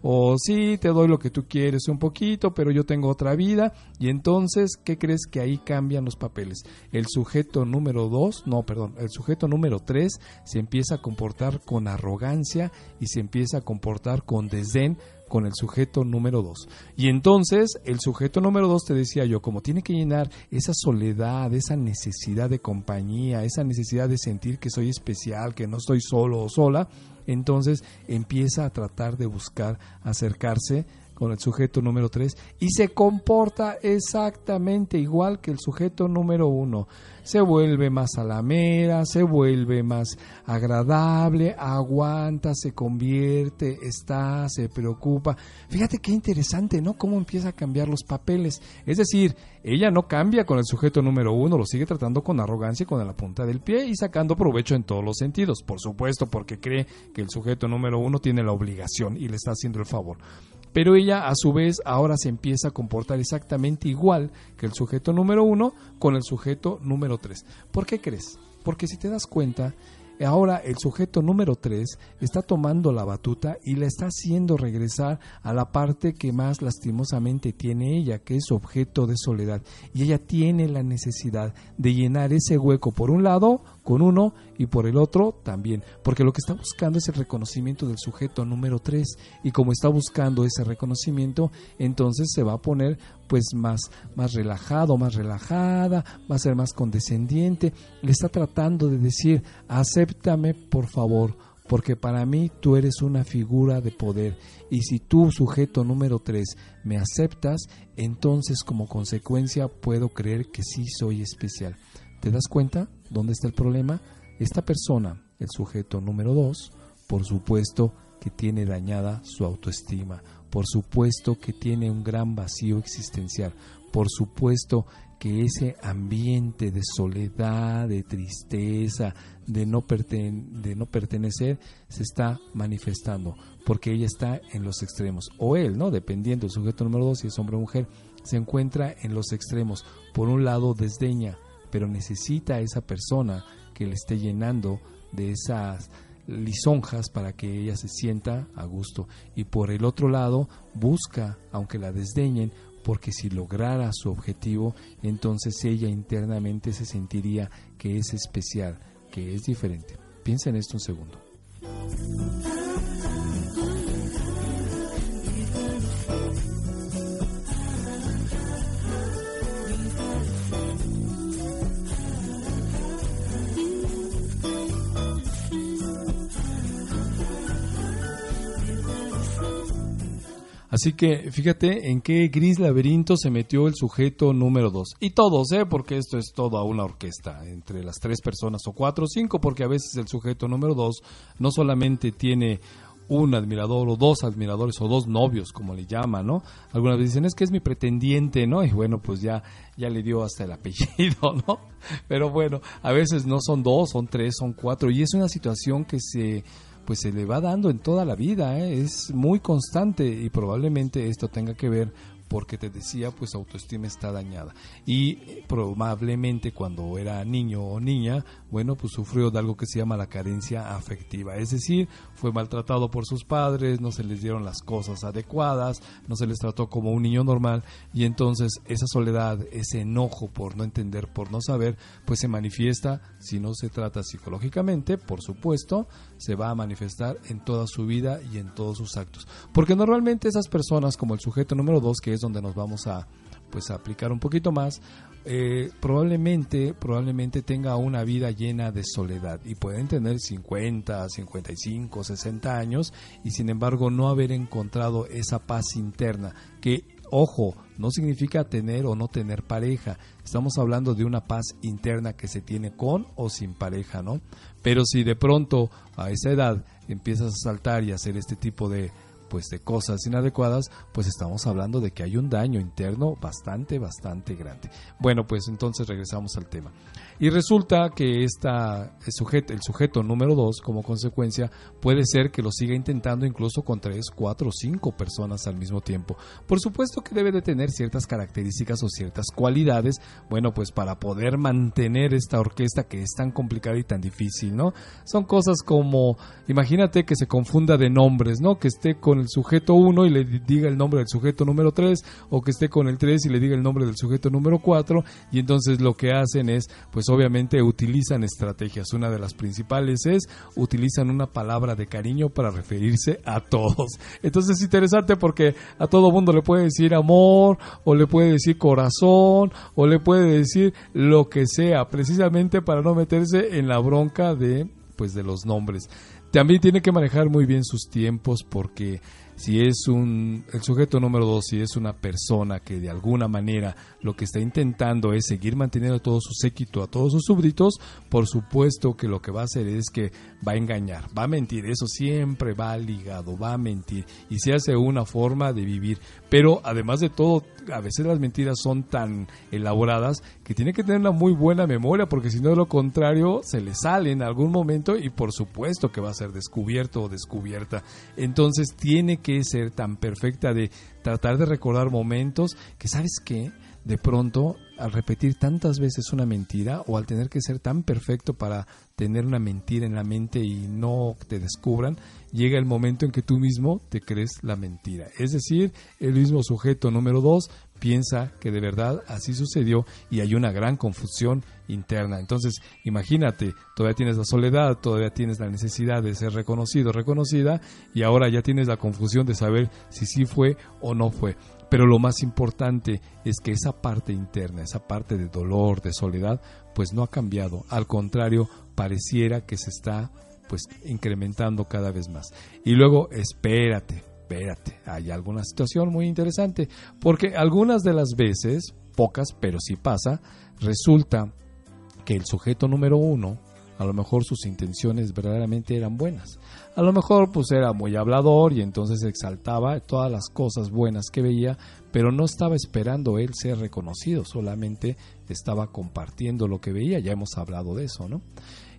o sí, te doy lo que tú quieres un poquito, pero yo tengo otra vida, y entonces, ¿qué crees que ahí cambian los papeles? El sujeto número 2, no, perdón, el sujeto número 3 se empieza a comportar con arrogancia y se empieza a comportar con desdén con el sujeto número 2. Y entonces el sujeto número 2 te decía yo, como tiene que llenar esa soledad, esa necesidad de compañía, esa necesidad de sentir que soy especial, que no estoy solo o sola, entonces empieza a tratar de buscar acercarse con el sujeto número 3 y se comporta exactamente igual que el sujeto número 1. Se vuelve más alamera, se vuelve más agradable, aguanta, se convierte, está, se preocupa. Fíjate qué interesante, ¿no? Cómo empieza a cambiar los papeles. Es decir, ella no cambia con el sujeto número uno, lo sigue tratando con arrogancia y con la punta del pie y sacando provecho en todos los sentidos. Por supuesto, porque cree que el sujeto número uno tiene la obligación y le está haciendo el favor. Pero ella, a su vez, ahora se empieza a comportar exactamente igual que el sujeto número uno con el sujeto número tres. ¿Por qué crees? Porque si te das cuenta, ahora el sujeto número 3 está tomando la batuta y la está haciendo regresar a la parte que más lastimosamente tiene ella, que es objeto de soledad. Y ella tiene la necesidad de llenar ese hueco por un lado con uno y por el otro también, porque lo que está buscando es el reconocimiento del sujeto número 3 y como está buscando ese reconocimiento, entonces se va a poner pues más más relajado, más relajada, va a ser más condescendiente, le está tratando de decir, "Acéptame, por favor." porque para mí tú eres una figura de poder y si tú, sujeto número 3, me aceptas, entonces como consecuencia puedo creer que sí soy especial. ¿Te das cuenta dónde está el problema? Esta persona, el sujeto número 2, por supuesto que tiene dañada su autoestima, por supuesto que tiene un gran vacío existencial, por supuesto que ese ambiente de soledad, de tristeza, de no, pertenecer, se está manifestando, porque ella está en los extremos, o él, ¿no? Dependiendo del sujeto número 2, si es hombre o mujer, se encuentra en los extremos. Por un lado, desdeña, pero necesita a esa persona que le esté llenando de esas lisonjas para que ella se sienta a gusto. Y por el otro lado, busca, aunque la desdeñen, porque si lograra su objetivo, entonces ella internamente se sentiría que es especial, que es diferente. Piensa en esto un segundo. Así que fíjate en qué gris laberinto se metió el sujeto número dos. Y todos, ¿eh? Porque esto es toda una orquesta, entre las tres personas o cuatro o cinco, porque a veces el sujeto número dos no solamente tiene un admirador o dos admiradores o dos novios, como le llaman, ¿no? Algunas veces dicen, es que es mi pretendiente, ¿no? Y bueno, pues ya, ya le dio hasta el apellido, ¿no? Pero bueno, a veces no son dos, son tres, son cuatro, y es una situación que se pues se le va dando en toda la vida, ¿eh? es muy constante y probablemente esto tenga que ver porque te decía, pues autoestima está dañada. Y eh, probablemente cuando era niño o niña, bueno, pues sufrió de algo que se llama la carencia afectiva. Es decir, fue maltratado por sus padres, no se les dieron las cosas adecuadas, no se les trató como un niño normal y entonces esa soledad, ese enojo por no entender, por no saber, pues se manifiesta, si no se trata psicológicamente, por supuesto, se va a manifestar en toda su vida y en todos sus actos. Porque normalmente esas personas, como el sujeto número dos, que es donde nos vamos a pues a aplicar un poquito más, eh, probablemente, probablemente tenga una vida llena de soledad y pueden tener 50, 55, 60 años y sin embargo no haber encontrado esa paz interna que, ojo, no significa tener o no tener pareja. Estamos hablando de una paz interna que se tiene con o sin pareja, ¿no? Pero si de pronto a esa edad empiezas a saltar y a hacer este tipo de pues de cosas inadecuadas, pues estamos hablando de que hay un daño interno bastante, bastante grande. Bueno, pues entonces regresamos al tema. Y resulta que esta, el, sujeto, el sujeto número dos, como consecuencia, puede ser que lo siga intentando incluso con tres, cuatro o cinco personas al mismo tiempo. Por supuesto que debe de tener ciertas características o ciertas cualidades, bueno, pues para poder mantener esta orquesta que es tan complicada y tan difícil, ¿no? Son cosas como, imagínate que se confunda de nombres, ¿no? Que esté con el sujeto 1 y le diga el nombre del sujeto número 3, o que esté con el 3 y le diga el nombre del sujeto número 4, y entonces lo que hacen es, pues obviamente utilizan estrategias. Una de las principales es, utilizan una palabra de cariño para referirse a todos. Entonces es interesante porque a todo mundo le puede decir amor, o le puede decir corazón, o le puede decir lo que sea, precisamente para no meterse en la bronca de, pues de los nombres. También tiene que manejar muy bien sus tiempos porque si es un el sujeto número dos, si es una persona que de alguna manera lo que está intentando es seguir manteniendo a todo su séquito, a todos sus súbditos, por supuesto que lo que va a hacer es que va a engañar, va a mentir, eso siempre va ligado, va a mentir y se hace una forma de vivir. Pero además de todo, a veces las mentiras son tan elaboradas que tiene que tener una muy buena memoria porque si no lo contrario se le sale en algún momento y por supuesto que va a ser descubierto o descubierta. Entonces tiene que ser tan perfecta de tratar de recordar momentos que sabes qué, de pronto al repetir tantas veces una mentira o al tener que ser tan perfecto para tener una mentira en la mente y no te descubran, llega el momento en que tú mismo te crees la mentira. Es decir, el mismo sujeto número dos piensa que de verdad así sucedió y hay una gran confusión interna. Entonces, imagínate, todavía tienes la soledad, todavía tienes la necesidad de ser reconocido, reconocida y ahora ya tienes la confusión de saber si sí fue o no fue. Pero lo más importante es que esa parte interna, esa parte de dolor, de soledad, pues no ha cambiado. Al contrario, pareciera que se está pues incrementando cada vez más. Y luego, espérate, espérate, hay alguna situación muy interesante, porque algunas de las veces, pocas, pero sí pasa, resulta que el sujeto número uno, a lo mejor sus intenciones verdaderamente eran buenas. A lo mejor pues era muy hablador y entonces exaltaba todas las cosas buenas que veía, pero no estaba esperando él ser reconocido, solamente estaba compartiendo lo que veía, ya hemos hablado de eso, ¿no?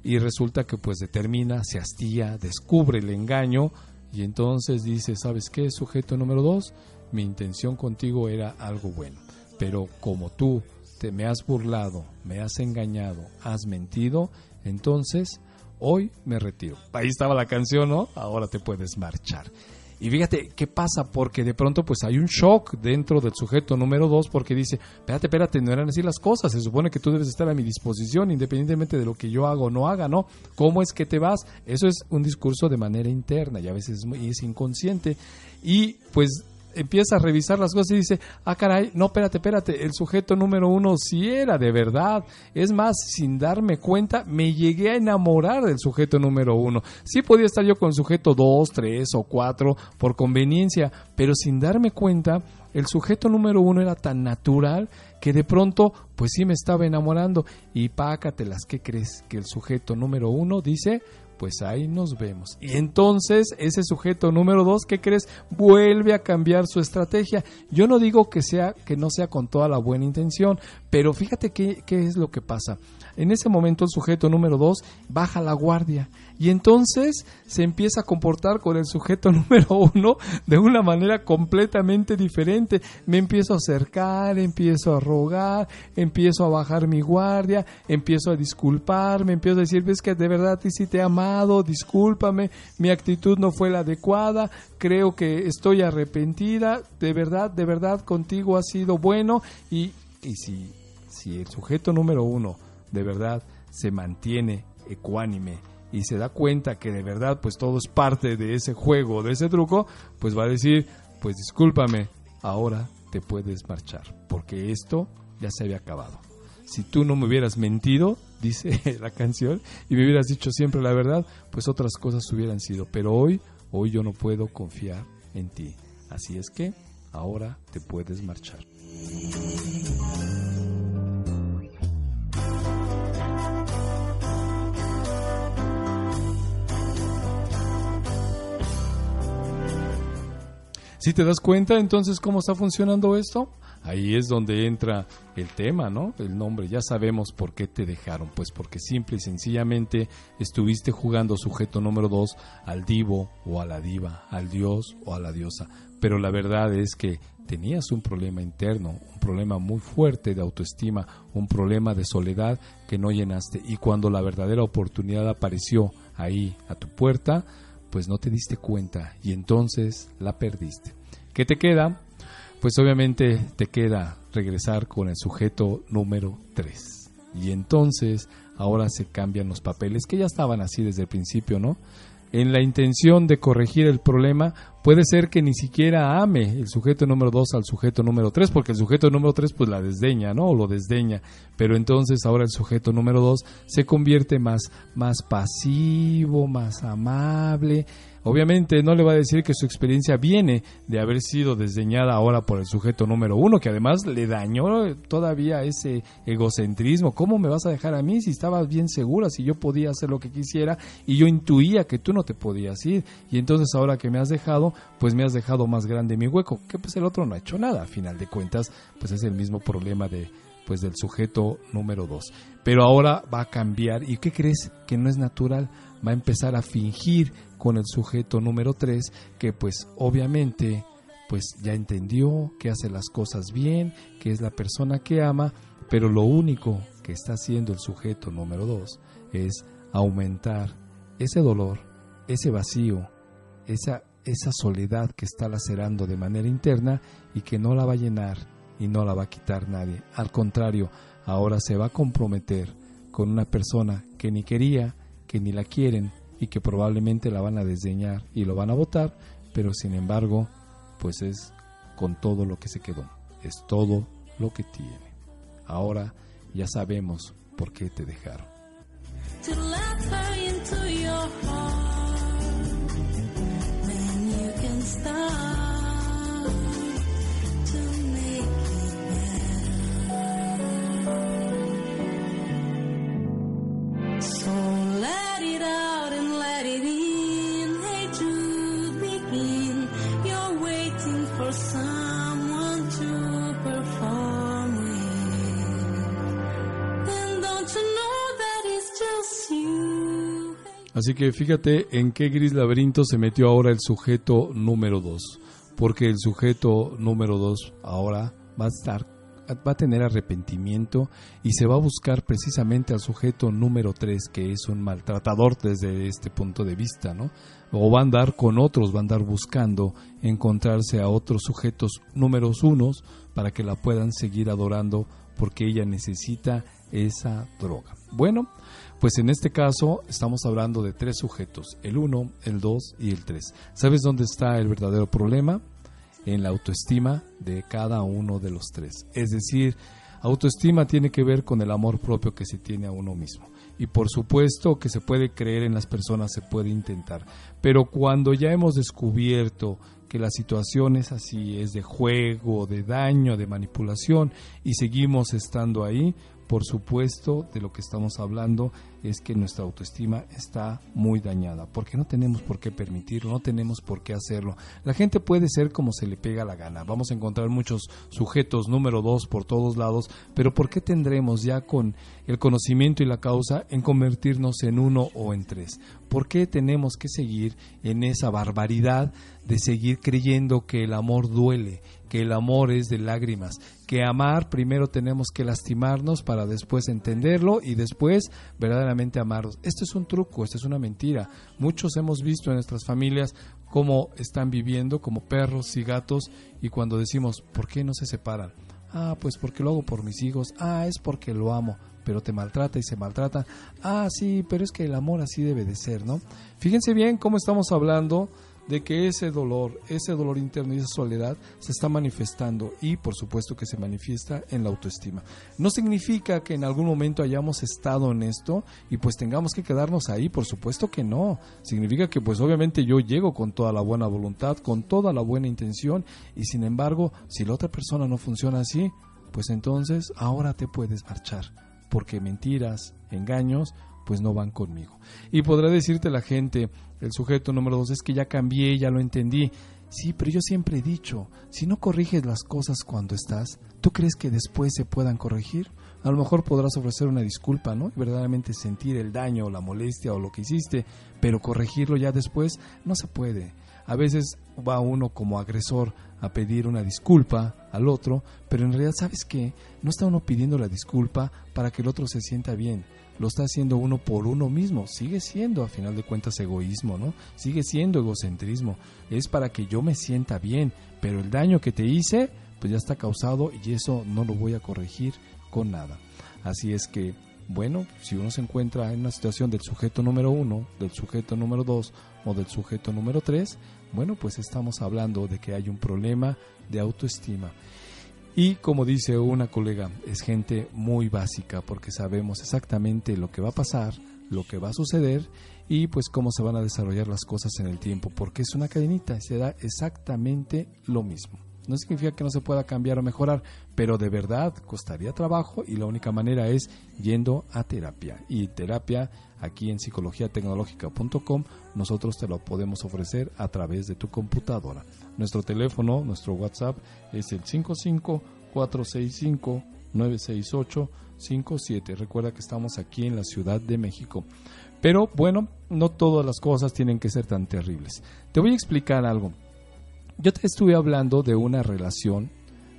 Y resulta que pues determina, se hastía, descubre el engaño y entonces dice, ¿sabes qué, sujeto número dos? Mi intención contigo era algo bueno, pero como tú te me has burlado, me has engañado, has mentido, entonces hoy me retiro. Ahí estaba la canción, ¿no? Ahora te puedes marchar. Y fíjate qué pasa, porque de pronto pues hay un shock dentro del sujeto número dos, porque dice, espérate, espérate, no eran así las cosas, se supone que tú debes estar a mi disposición, independientemente de lo que yo haga o no haga, ¿no? ¿Cómo es que te vas? Eso es un discurso de manera interna y a veces es, muy, es inconsciente. Y pues empieza a revisar las cosas y dice, ah, caray, no, espérate, espérate, el sujeto número uno sí era de verdad. Es más, sin darme cuenta, me llegué a enamorar del sujeto número uno. Sí podía estar yo con el sujeto dos, tres o cuatro por conveniencia, pero sin darme cuenta, el sujeto número uno era tan natural que de pronto, pues sí me estaba enamorando. Y pácatelas, ¿qué crees? Que el sujeto número uno dice, pues ahí nos vemos. Y entonces ese sujeto número dos, ¿qué crees? Vuelve a cambiar su estrategia. Yo no digo que sea que no sea con toda la buena intención, pero fíjate qué, qué es lo que pasa. En ese momento el sujeto número dos baja la guardia y entonces se empieza a comportar con el sujeto número uno de una manera completamente diferente. Me empiezo a acercar, empiezo a rogar, empiezo a bajar mi guardia, empiezo a disculparme, empiezo a decir, ves que de verdad ti sí te he amado, discúlpame, mi actitud no fue la adecuada, creo que estoy arrepentida, de verdad, de verdad contigo ha sido bueno y, y si, si el sujeto número uno de verdad se mantiene ecuánime y se da cuenta que de verdad pues todo es parte de ese juego, de ese truco, pues va a decir, pues discúlpame, ahora te puedes marchar, porque esto ya se había acabado. Si tú no me hubieras mentido, dice la canción, y me hubieras dicho siempre la verdad, pues otras cosas hubieran sido, pero hoy, hoy yo no puedo confiar en ti. Así es que ahora te puedes marchar. Si te das cuenta entonces cómo está funcionando esto, ahí es donde entra el tema, ¿no? El nombre, ya sabemos por qué te dejaron, pues porque simple y sencillamente estuviste jugando sujeto número dos al divo o a la diva, al dios o a la diosa, pero la verdad es que tenías un problema interno, un problema muy fuerte de autoestima, un problema de soledad que no llenaste. Y cuando la verdadera oportunidad apareció ahí a tu puerta, pues no te diste cuenta y entonces la perdiste. ¿Qué te queda? Pues obviamente te queda regresar con el sujeto número 3. Y entonces ahora se cambian los papeles que ya estaban así desde el principio, ¿no? En la intención de corregir el problema, puede ser que ni siquiera ame el sujeto número 2 al sujeto número 3, porque el sujeto número 3 pues la desdeña, ¿no? O lo desdeña. Pero entonces ahora el sujeto número 2 se convierte más, más pasivo, más amable. Obviamente no le va a decir que su experiencia viene de haber sido desdeñada ahora por el sujeto número uno, que además le dañó todavía ese egocentrismo. ¿Cómo me vas a dejar a mí si estabas bien segura, si yo podía hacer lo que quisiera y yo intuía que tú no te podías ir? Y entonces ahora que me has dejado, pues me has dejado más grande mi hueco, que pues el otro no ha hecho nada. A final de cuentas, pues es el mismo problema de pues del sujeto número dos. Pero ahora va a cambiar. ¿Y qué crees? Que no es natural. Va a empezar a fingir con el sujeto número 3 que pues obviamente pues ya entendió que hace las cosas bien, que es la persona que ama, pero lo único que está haciendo el sujeto número 2 es aumentar ese dolor, ese vacío, esa, esa soledad que está lacerando de manera interna y que no la va a llenar y no la va a quitar nadie. Al contrario, ahora se va a comprometer con una persona que ni quería, que ni la quieren, y que probablemente la van a desdeñar y lo van a votar, pero sin embargo, pues es con todo lo que se quedó, es todo lo que tiene. Ahora ya sabemos por qué te dejaron. Así que fíjate en qué gris laberinto se metió ahora el sujeto número 2, porque el sujeto número 2 ahora va a estar va a tener arrepentimiento y se va a buscar precisamente al sujeto número 3 que es un maltratador desde este punto de vista, ¿no? O va a andar con otros, va a andar buscando encontrarse a otros sujetos números unos para que la puedan seguir adorando porque ella necesita esa droga. Bueno, pues en este caso estamos hablando de tres sujetos, el 1, el 2 y el 3. ¿Sabes dónde está el verdadero problema? En la autoestima de cada uno de los tres. Es decir, autoestima tiene que ver con el amor propio que se tiene a uno mismo. Y por supuesto que se puede creer en las personas, se puede intentar. Pero cuando ya hemos descubierto que la situación es así, es de juego, de daño, de manipulación, y seguimos estando ahí, por supuesto, de lo que estamos hablando es que nuestra autoestima está muy dañada, porque no tenemos por qué permitirlo, no tenemos por qué hacerlo. La gente puede ser como se le pega la gana. Vamos a encontrar muchos sujetos número dos por todos lados, pero ¿por qué tendremos ya con el conocimiento y la causa en convertirnos en uno o en tres? ¿Por qué tenemos que seguir en esa barbaridad de seguir creyendo que el amor duele, que el amor es de lágrimas, que amar primero tenemos que lastimarnos para después entenderlo y después verdaderamente amarlos. Esto es un truco, esto es una mentira. Muchos hemos visto en nuestras familias cómo están viviendo como perros y gatos y cuando decimos, ¿por qué no se separan? Ah, pues porque lo hago por mis hijos. Ah, es porque lo amo, pero te maltrata y se maltrata. Ah, sí, pero es que el amor así debe de ser, ¿no? Fíjense bien cómo estamos hablando de que ese dolor, ese dolor interno y esa soledad se está manifestando y por supuesto que se manifiesta en la autoestima. No significa que en algún momento hayamos estado en esto y pues tengamos que quedarnos ahí, por supuesto que no. Significa que pues obviamente yo llego con toda la buena voluntad, con toda la buena intención y sin embargo, si la otra persona no funciona así, pues entonces ahora te puedes marchar, porque mentiras, engaños, pues no van conmigo. Y podrá decirte la gente, el sujeto número dos, es que ya cambié, ya lo entendí. Sí, pero yo siempre he dicho, si no corriges las cosas cuando estás, ¿tú crees que después se puedan corregir? A lo mejor podrás ofrecer una disculpa, ¿no? Y verdaderamente sentir el daño o la molestia o lo que hiciste, pero corregirlo ya después no se puede. A veces va uno como agresor a pedir una disculpa al otro, pero en realidad, ¿sabes qué? No está uno pidiendo la disculpa para que el otro se sienta bien. Lo está haciendo uno por uno mismo. Sigue siendo, a final de cuentas, egoísmo, ¿no? Sigue siendo egocentrismo. Es para que yo me sienta bien, pero el daño que te hice, pues ya está causado y eso no lo voy a corregir con nada. Así es que, bueno, si uno se encuentra en una situación del sujeto número uno, del sujeto número dos o del sujeto número tres, bueno, pues estamos hablando de que hay un problema de autoestima. Y como dice una colega, es gente muy básica porque sabemos exactamente lo que va a pasar, lo que va a suceder y pues cómo se van a desarrollar las cosas en el tiempo, porque es una cadenita, se da exactamente lo mismo. No significa que no se pueda cambiar o mejorar, pero de verdad costaría trabajo y la única manera es yendo a terapia. Y terapia aquí en psicologiatecnológica.com nosotros te lo podemos ofrecer a través de tu computadora. Nuestro teléfono, nuestro WhatsApp es el 55-465-968-57. Recuerda que estamos aquí en la Ciudad de México. Pero bueno, no todas las cosas tienen que ser tan terribles. Te voy a explicar algo. Yo te estuve hablando de una relación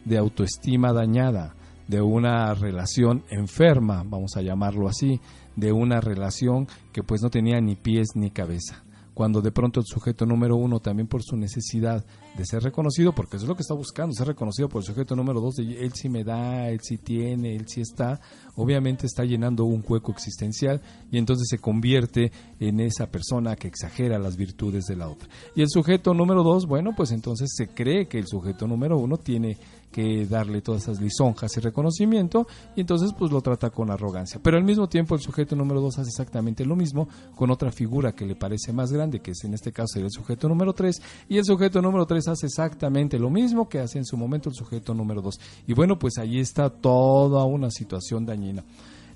de autoestima dañada, de una relación enferma, vamos a llamarlo así, de una relación que pues no tenía ni pies ni cabeza. Cuando de pronto el sujeto número uno, también por su necesidad de ser reconocido, porque eso es lo que está buscando, ser reconocido por el sujeto número dos, él sí me da, él sí tiene, él sí está, obviamente está llenando un hueco existencial y entonces se convierte en esa persona que exagera las virtudes de la otra. Y el sujeto número dos, bueno, pues entonces se cree que el sujeto número uno tiene que darle todas esas lisonjas y reconocimiento y entonces pues lo trata con arrogancia. Pero al mismo tiempo el sujeto número dos hace exactamente lo mismo con otra figura que le parece más grande, que es en este caso el sujeto número tres y el sujeto número tres hace exactamente lo mismo que hace en su momento el sujeto número dos. Y bueno, pues ahí está toda una situación dañina.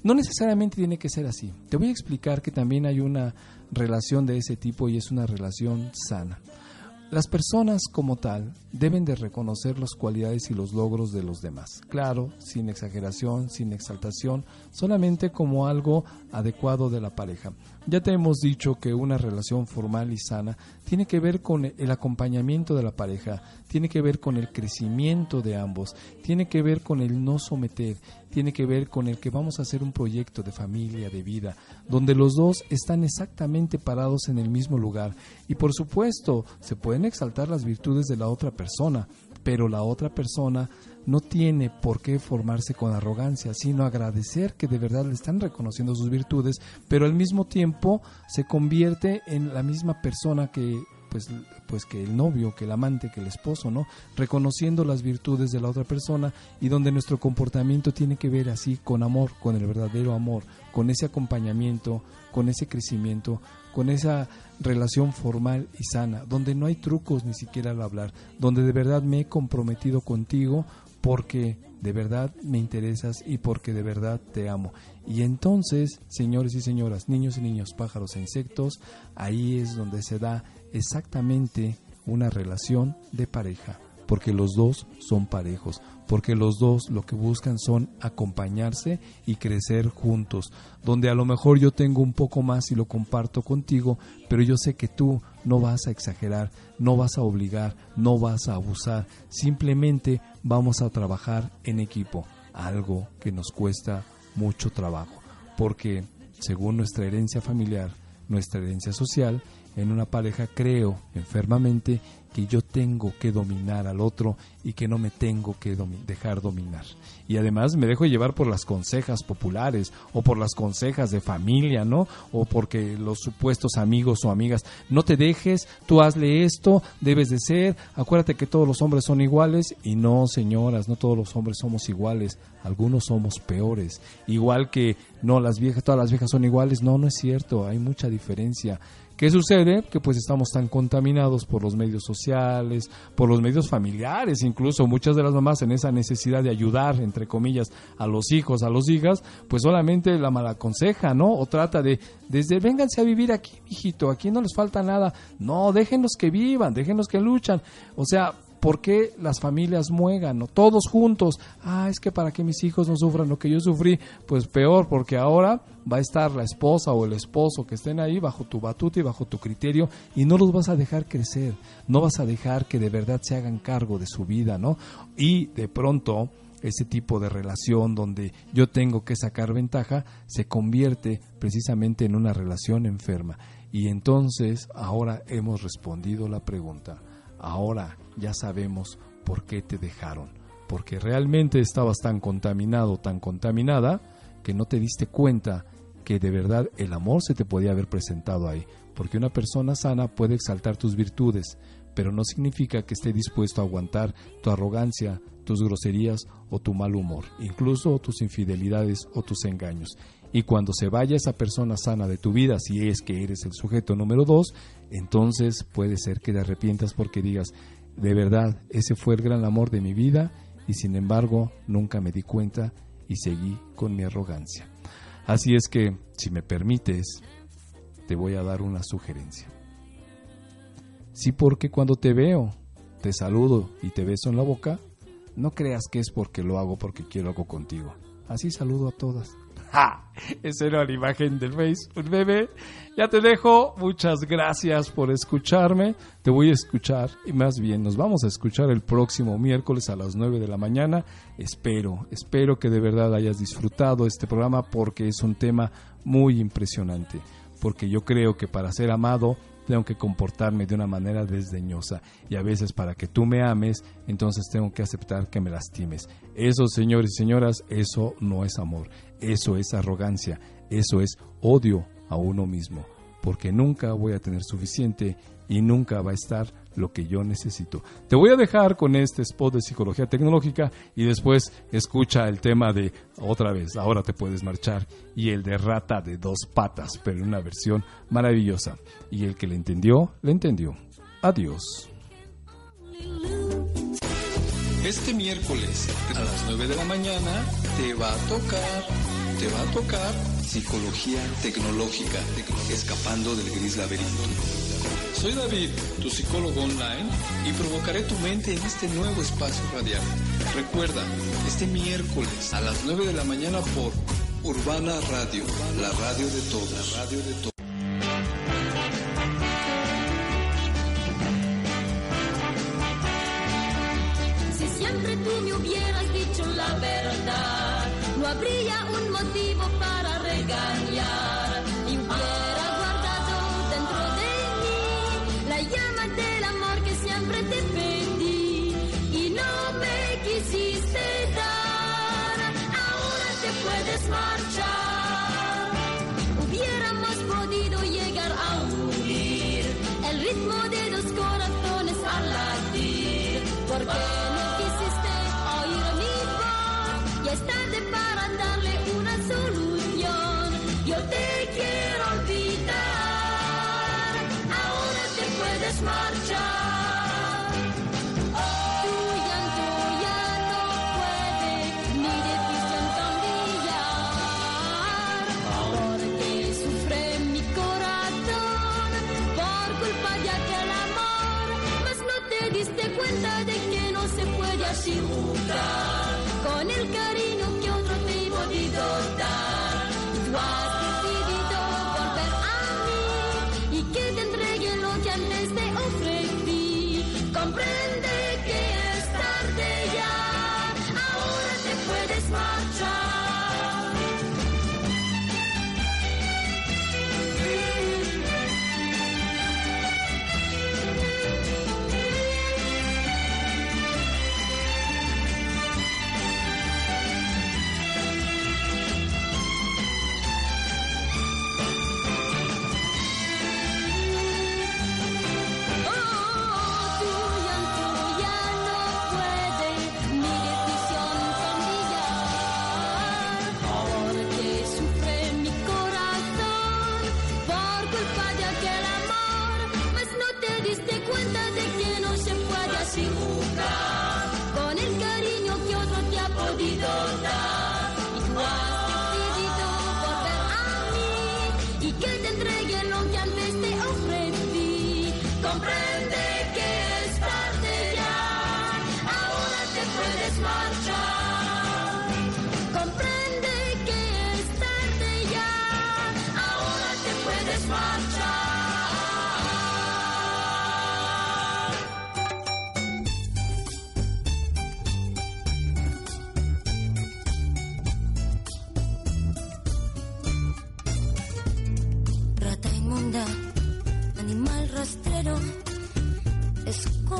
No necesariamente tiene que ser así. Te voy a explicar que también hay una relación de ese tipo y es una relación sana. Las personas como tal deben de reconocer las cualidades y los logros de los demás. Claro, sin exageración, sin exaltación, solamente como algo adecuado de la pareja. Ya te hemos dicho que una relación formal y sana tiene que ver con el acompañamiento de la pareja, tiene que ver con el crecimiento de ambos, tiene que ver con el no someter, tiene que ver con el que vamos a hacer un proyecto de familia, de vida, donde los dos están exactamente parados en el mismo lugar. Y por supuesto, se pueden exaltar las virtudes de la otra persona, pero la otra persona no tiene por qué formarse con arrogancia, sino agradecer que de verdad le están reconociendo sus virtudes, pero al mismo tiempo se convierte en la misma persona que pues, pues que el novio, que el amante, que el esposo, ¿no? Reconociendo las virtudes de la otra persona y donde nuestro comportamiento tiene que ver así con amor, con el verdadero amor, con ese acompañamiento, con ese crecimiento, con esa relación formal y sana, donde no hay trucos ni siquiera al hablar, donde de verdad me he comprometido contigo porque de verdad me interesas y porque de verdad te amo. Y entonces, señores y señoras, niños y niños, pájaros e insectos, ahí es donde se da exactamente una relación de pareja, porque los dos son parejos, porque los dos lo que buscan son acompañarse y crecer juntos, donde a lo mejor yo tengo un poco más y lo comparto contigo, pero yo sé que tú no vas a exagerar, no vas a obligar, no vas a abusar, simplemente vamos a trabajar en equipo, algo que nos cuesta mucho trabajo, porque según nuestra herencia familiar, nuestra herencia social, en una pareja creo enfermamente que yo tengo que dominar al otro y que no me tengo que dejar dominar. Y además me dejo llevar por las consejas populares o por las consejas de familia, ¿no? O porque los supuestos amigos o amigas, no te dejes, tú hazle esto, debes de ser, acuérdate que todos los hombres son iguales y no, señoras, no todos los hombres somos iguales, algunos somos peores. Igual que no las viejas, todas las viejas son iguales, no, no es cierto, hay mucha diferencia. ¿Qué sucede? Que pues estamos tan contaminados por los medios sociales, por los medios familiares, incluso muchas de las mamás en esa necesidad de ayudar, entre comillas, a los hijos, a los hijas, pues solamente la malaconseja, ¿no? O trata de, desde, vénganse a vivir aquí, hijito, aquí no les falta nada. No, déjenlos que vivan, déjenlos que luchan. O sea, ¿Por qué las familias muegan? ¿no? Todos juntos. Ah, es que para que mis hijos no sufran lo que yo sufrí, pues peor, porque ahora va a estar la esposa o el esposo que estén ahí bajo tu batuta y bajo tu criterio y no los vas a dejar crecer, no vas a dejar que de verdad se hagan cargo de su vida, ¿no? Y de pronto ese tipo de relación donde yo tengo que sacar ventaja se convierte precisamente en una relación enferma. Y entonces ahora hemos respondido la pregunta. Ahora ya sabemos por qué te dejaron. Porque realmente estabas tan contaminado, tan contaminada, que no te diste cuenta que de verdad el amor se te podía haber presentado ahí. Porque una persona sana puede exaltar tus virtudes, pero no significa que esté dispuesto a aguantar tu arrogancia, tus groserías o tu mal humor, incluso tus infidelidades o tus engaños. Y cuando se vaya esa persona sana de tu vida, si es que eres el sujeto número dos, entonces puede ser que te arrepientas porque digas, de verdad, ese fue el gran amor de mi vida y sin embargo nunca me di cuenta y seguí con mi arrogancia. Así es que, si me permites, te voy a dar una sugerencia. Sí, porque cuando te veo, te saludo y te beso en la boca, no creas que es porque lo hago porque quiero algo contigo. Así saludo a todas. ¡Ja! Esa era la imagen del Face, un bebé. Ya te dejo. Muchas gracias por escucharme. Te voy a escuchar y más bien nos vamos a escuchar el próximo miércoles a las 9 de la mañana. Espero, espero que de verdad hayas disfrutado este programa porque es un tema muy impresionante. Porque yo creo que para ser amado tengo que comportarme de una manera desdeñosa y a veces para que tú me ames, entonces tengo que aceptar que me lastimes. Eso, señores y señoras, eso no es amor, eso es arrogancia, eso es odio a uno mismo, porque nunca voy a tener suficiente y nunca va a estar lo que yo necesito. Te voy a dejar con este spot de psicología tecnológica y después escucha el tema de otra vez, ahora te puedes marchar y el de rata de dos patas, pero en una versión maravillosa. Y el que le entendió, le entendió. Adiós. Este miércoles a las 9 de la mañana te va a tocar, te va a tocar psicología tecnológica, escapando del gris laberinto. Soy David, tu psicólogo online, y provocaré tu mente en este nuevo espacio radial. Recuerda, este miércoles a las 9 de la mañana por Urbana Radio, la radio de todos. La radio de todos. Si siempre tú me hubieras dicho la verdad, no habría un para